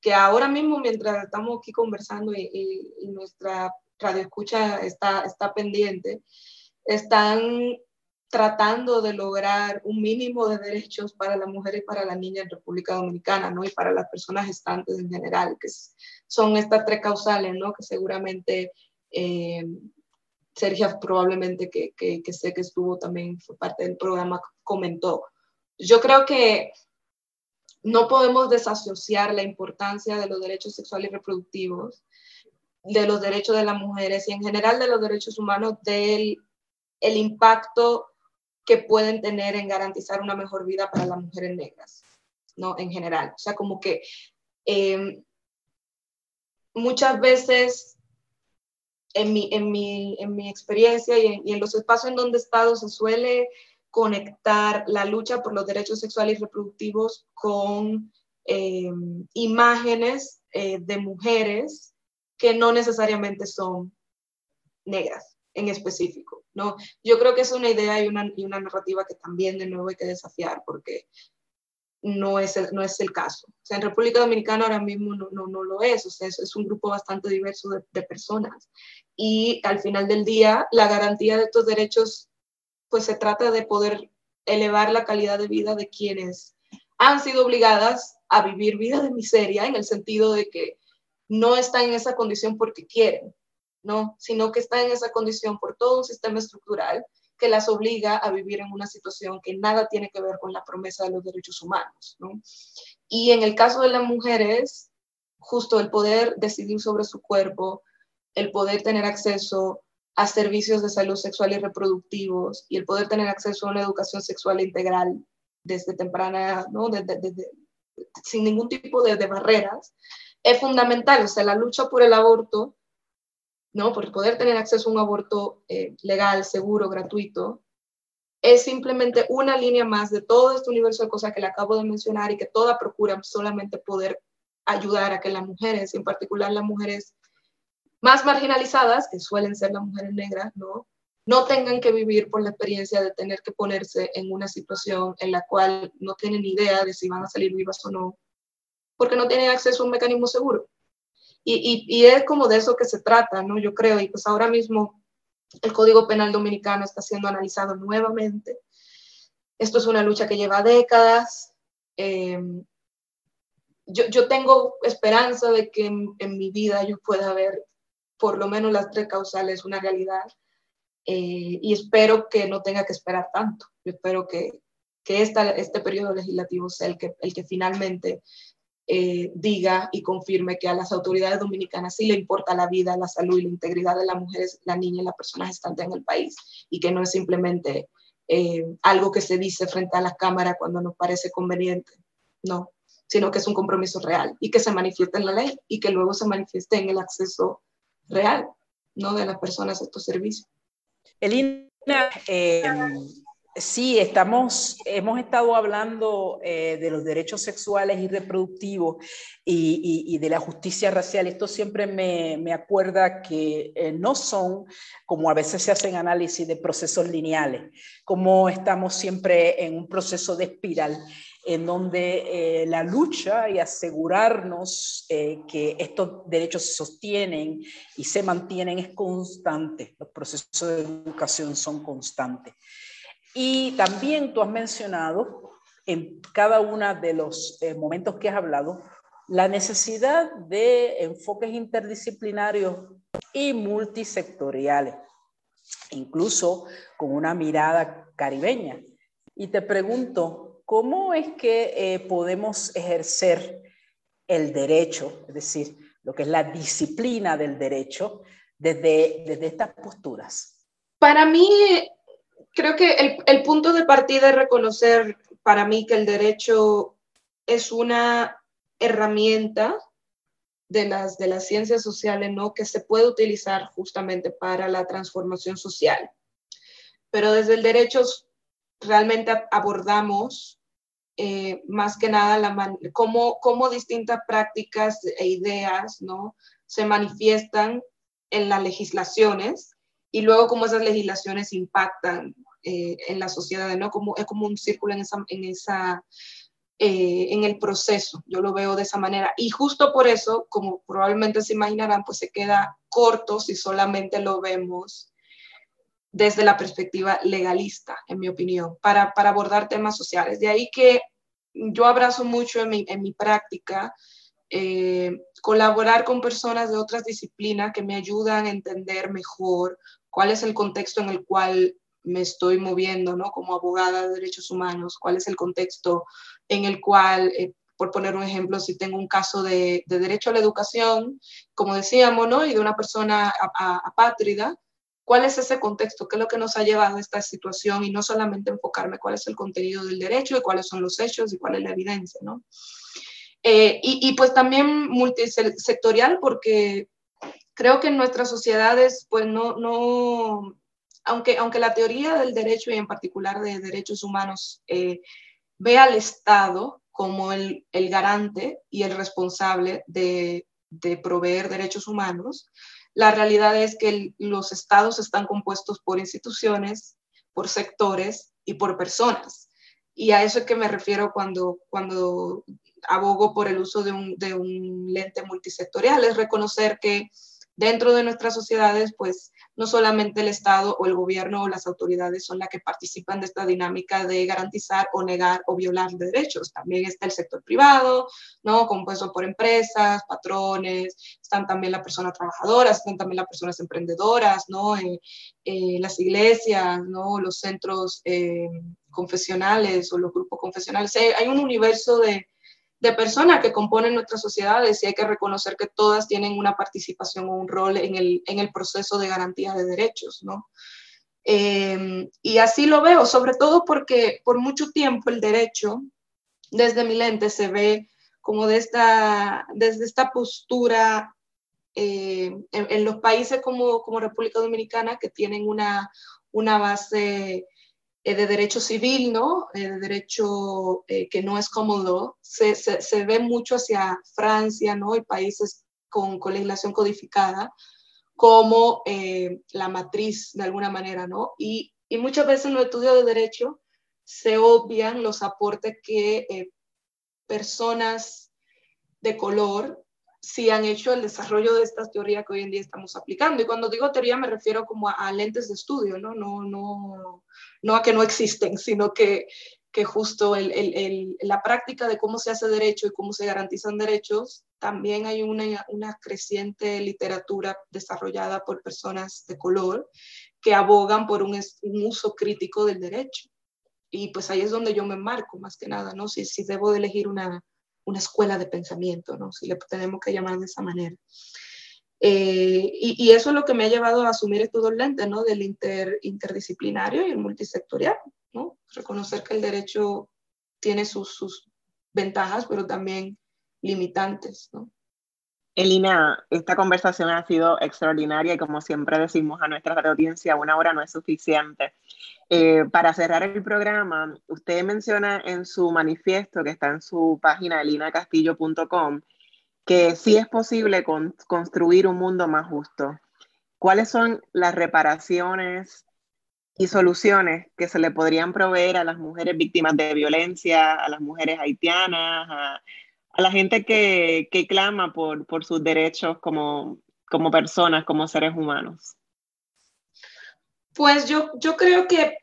que ahora mismo mientras estamos aquí conversando y, y, y nuestra radio escucha está, está pendiente, están tratando de lograr un mínimo de derechos para la mujer y para la niña en República Dominicana, ¿no? Y para las personas gestantes en general, que son estas tres causales, ¿no? Que seguramente eh, Sergio probablemente que, que, que, sé que estuvo también, fue parte del programa, comentó. Yo creo que no podemos desasociar la importancia de los derechos sexuales y reproductivos, de los derechos de las mujeres y en general de los derechos humanos del el impacto que pueden tener en garantizar una mejor vida para las mujeres negras, ¿no? En general. O sea, como que em, muchas veces en mi, en mi, en mi experiencia y en, los espacios en donde he estado se suele conectar la lucha por los derechos sexuales y reproductivos con em, imágenes eh, de mujeres que no necesariamente son negras en específico. ¿no? Yo creo que es una idea y una, y una narrativa que también de nuevo hay que desafiar porque no es el, no es el caso. O sea, en República Dominicana ahora mismo no, no, no lo es, o sea, es, un grupo bastante diverso de, de, personas. Y al final del día, la garantía de estos derechos, pues se trata de poder elevar la calidad de vida de quienes han sido obligadas a vivir vida de miseria, en el sentido de que no están en esa condición porque quieren, ¿no? Sino que está en esa condición por todo un sistema estructural que las obliga a vivir en una situación que nada tiene que ver con la promesa de los derechos humanos, Y en el caso de las mujeres, justo el poder decidir sobre su cuerpo, el poder tener acceso a servicios de salud sexual y reproductivos y el poder tener acceso a una educación sexual integral desde temprana, ¿no? sin ningún tipo de barreras, es fundamental. O sea, la lucha por el aborto ¿no? Por poder tener acceso a un aborto eh, legal, seguro, gratuito, es simplemente una línea más de todo este universo de cosas que le acabo de mencionar y que toda procura solamente poder ayudar a que las mujeres, en particular las mujeres más marginalizadas, que suelen ser las mujeres negras, ¿no? no tengan que vivir por la experiencia de tener que ponerse en una situación en la cual no tienen idea de si van a salir vivas o no, porque no tienen acceso a un mecanismo seguro. Y, y, es como de eso que se trata, ¿no? Yo creo, y pues ahora mismo el Código Penal Dominicano está siendo analizado nuevamente. Esto es una lucha que lleva décadas. Eh, yo, yo, tengo esperanza de que en, en, mi vida yo pueda ver por lo menos las tres causales una realidad eh, y espero que no tenga que esperar tanto. Yo espero que, que esta, este periodo legislativo sea el que, el que finalmente eh, diga y confirme que a las autoridades dominicanas sí le importa la vida, la salud y la integridad de las mujeres, la niña y la persona gestante en el país y que no es simplemente eh, algo que se dice frente a la cámara cuando nos parece conveniente, no, sino que es un compromiso real y que se manifiesta en la ley y que luego se manifieste en el acceso real, ¿no? De las personas a estos servicios. Elina, eh, Sí, estamos, hemos estado hablando eh, de los derechos sexuales y reproductivos y, de la justicia racial. Esto siempre me, me acuerda que eh, no son, como a veces se hacen análisis de procesos lineales, como estamos siempre en un proceso de espiral en donde eh, la lucha y asegurarnos que estos derechos se sostienen y se mantienen es constante. Los procesos de educación son constantes. Y también tú has mencionado en cada uno de los eh, momentos que has hablado la necesidad de enfoques interdisciplinarios y multisectoriales, incluso con una mirada caribeña. Y te pregunto, ¿cómo es que eh, podemos ejercer el derecho, es decir, lo que es la disciplina del derecho, desde, desde estas posturas? Para mí, creo que el, punto de partida es reconocer para mí que el derecho es una herramienta de las, de las ciencias sociales, ¿no? Que se puede utilizar justamente para la transformación social. Pero desde el derecho realmente abordamos eh, más que nada la cómo, cómo distintas prácticas e ideas, ¿no? Se manifiestan en las legislaciones y luego cómo esas legislaciones impactan eh, en la sociedad, ¿no? Como, es como un círculo en esa, en, esa eh, en el proceso, yo lo veo de esa manera. Y justo por eso, como probablemente se imaginarán, pues se queda corto si solamente lo vemos desde la perspectiva legalista, en mi opinión, para, para abordar temas sociales. De ahí que yo abrazo mucho en mi, en mi práctica eh, colaborar con personas de otras disciplinas que me ayudan a entender mejor cuál es el contexto en el cual me estoy moviendo, ¿no? Como abogada de derechos humanos, cuál es el contexto en el cual, eh, por poner un ejemplo, si tengo un caso de, derecho a la educación, como decíamos, ¿no? Y de una persona apátrida, ¿cuál es ese contexto? ¿Qué es lo que nos ha llevado a esta situación? Y no solamente enfocarme cuál es el contenido del derecho y cuáles son los hechos y cuál es la evidencia, ¿no? Eh, y, y pues también multisectorial porque creo que en nuestras sociedades pues no, no aunque, aunque la teoría del derecho y en particular de derechos humanos eh, ve al Estado como el, el, garante y el responsable de, de, proveer derechos humanos, la realidad es que los estados están compuestos por instituciones, por sectores y por personas. Y a eso es que me refiero cuando, cuando abogo por el uso de un, de un lente multisectorial, es reconocer que dentro de nuestras sociedades, pues no solamente el Estado o el gobierno o las autoridades son las que participan de esta dinámica de garantizar o negar o violar derechos. También está el sector privado, ¿no? Compuesto por empresas, patrones, están también las personas trabajadoras, están también las personas emprendedoras, ¿no? Eh, eh, las iglesias, ¿no? Los centros eh, confesionales o los grupos confesionales. hay un universo de de personas que componen nuestras sociedades y hay que reconocer que todas tienen una participación o un rol en el, en el proceso de garantía de derechos, ¿no? Em, y así lo veo, sobre todo porque por mucho tiempo el derecho, desde mi lente, se ve como de esta, desde esta postura eh, en, los países como, como República Dominicana que tienen una, una base de derecho civil, ¿no? Eh, de derecho eh, que no es cómodo, se, se, ve mucho hacia Francia, ¿no? Y países con, con legislación codificada como la matriz de alguna manera, ¿no? Y, y, muchas veces en los estudios de derecho se obvian los aportes que personas de color sí han hecho el desarrollo de estas teorías que hoy en día estamos aplicando. Y cuando digo teoría me refiero como a, lentes de estudio, ¿no? No, no, no a que no existen, sino que, que justo el, el, la práctica de cómo se hace derecho y cómo se garantizan derechos, también hay una, una creciente literatura desarrollada por personas de color que abogan por un, un uso crítico del derecho. Y pues ahí es donde yo me marco más que nada, ¿no? Si, si debo de elegir una, una escuela de pensamiento, ¿no? si le tenemos que llamar de esa manera. Eh, y, eso es lo que me ha llevado a asumir estos dos lentes, ¿no? Del inter, interdisciplinario y el multisectorial, ¿no? Reconocer que el derecho tiene sus, sus ventajas, pero también limitantes, ¿no? Elina, esta conversación ha sido extraordinaria y como siempre decimos a nuestra audiencia, una hora no es suficiente. Eh, para cerrar el programa, usted menciona en su manifiesto que está en su página elinacastillo.com que sí es posible construir un mundo más justo. ¿Cuáles son las reparaciones y soluciones que se le podrían proveer a las mujeres víctimas de violencia, a las mujeres haitianas, a, la gente que, que clama por, por, sus derechos como, como personas, como seres humanos? Pues yo, yo creo que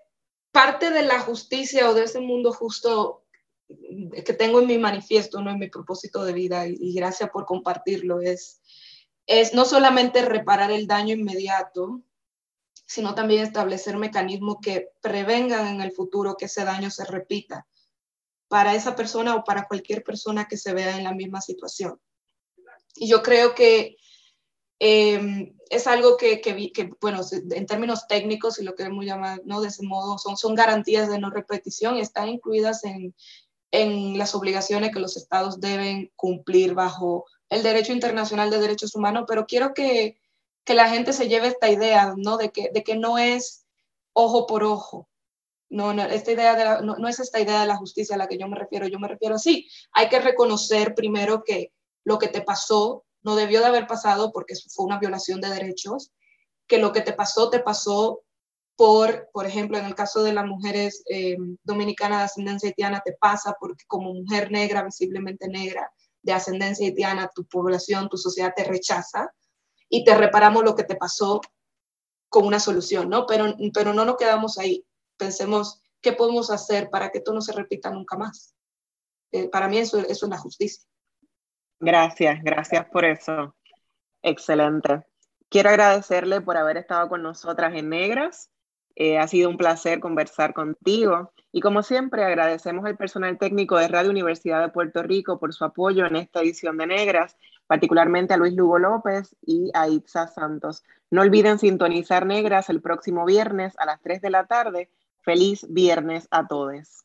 parte de la justicia o de ese mundo justo que tengo en mi manifiesto, ¿no? en mi propósito de vida, y, y gracias por compartirlo, es, es no solamente reparar el daño inmediato, sino también establecer mecanismos que prevengan en el futuro que ese daño se repita para esa persona o para cualquier persona que se vea en la misma situación. Y yo creo que eh, es algo que, que, que, bueno, en términos técnicos, y lo queremos llamar, ¿no? De ese modo, son, son garantías de no repetición, están incluidas en, en las obligaciones que los estados deben cumplir bajo el derecho internacional de derechos humanos, pero quiero que, que la gente se lleve esta idea, ¿no? De que, de que no es ojo por ojo, no, no, esta idea de no, es esta idea de la justicia a la que yo me refiero. Yo me refiero así. Hay que reconocer primero que lo que te pasó no debió de haber pasado porque fue una violación de derechos, que lo que te pasó te pasó por, por ejemplo, en el caso de las mujeres eh, dominicanas de ascendencia haitiana, te pasa porque como mujer negra, visiblemente negra, de ascendencia haitiana, tu población, tu sociedad te rechaza y te reparamos lo que te pasó con una solución, ¿no? Pero, pero no nos quedamos ahí pensemos qué podemos hacer para que esto no se repita nunca más. Eh, para mí eso, eso es la justicia. Gracias, gracias por eso. Excelente. Quiero agradecerle por haber estado con nosotras en Negras. Eh, ha sido un placer conversar contigo. Y como siempre, agradecemos al personal técnico de Radio Universidad de Puerto Rico por su apoyo en esta edición de Negras, particularmente a Luis Lugo López y a Itza Santos. No olviden sintonizar Negras el próximo viernes a las 3 de la tarde Feliz viernes a todos.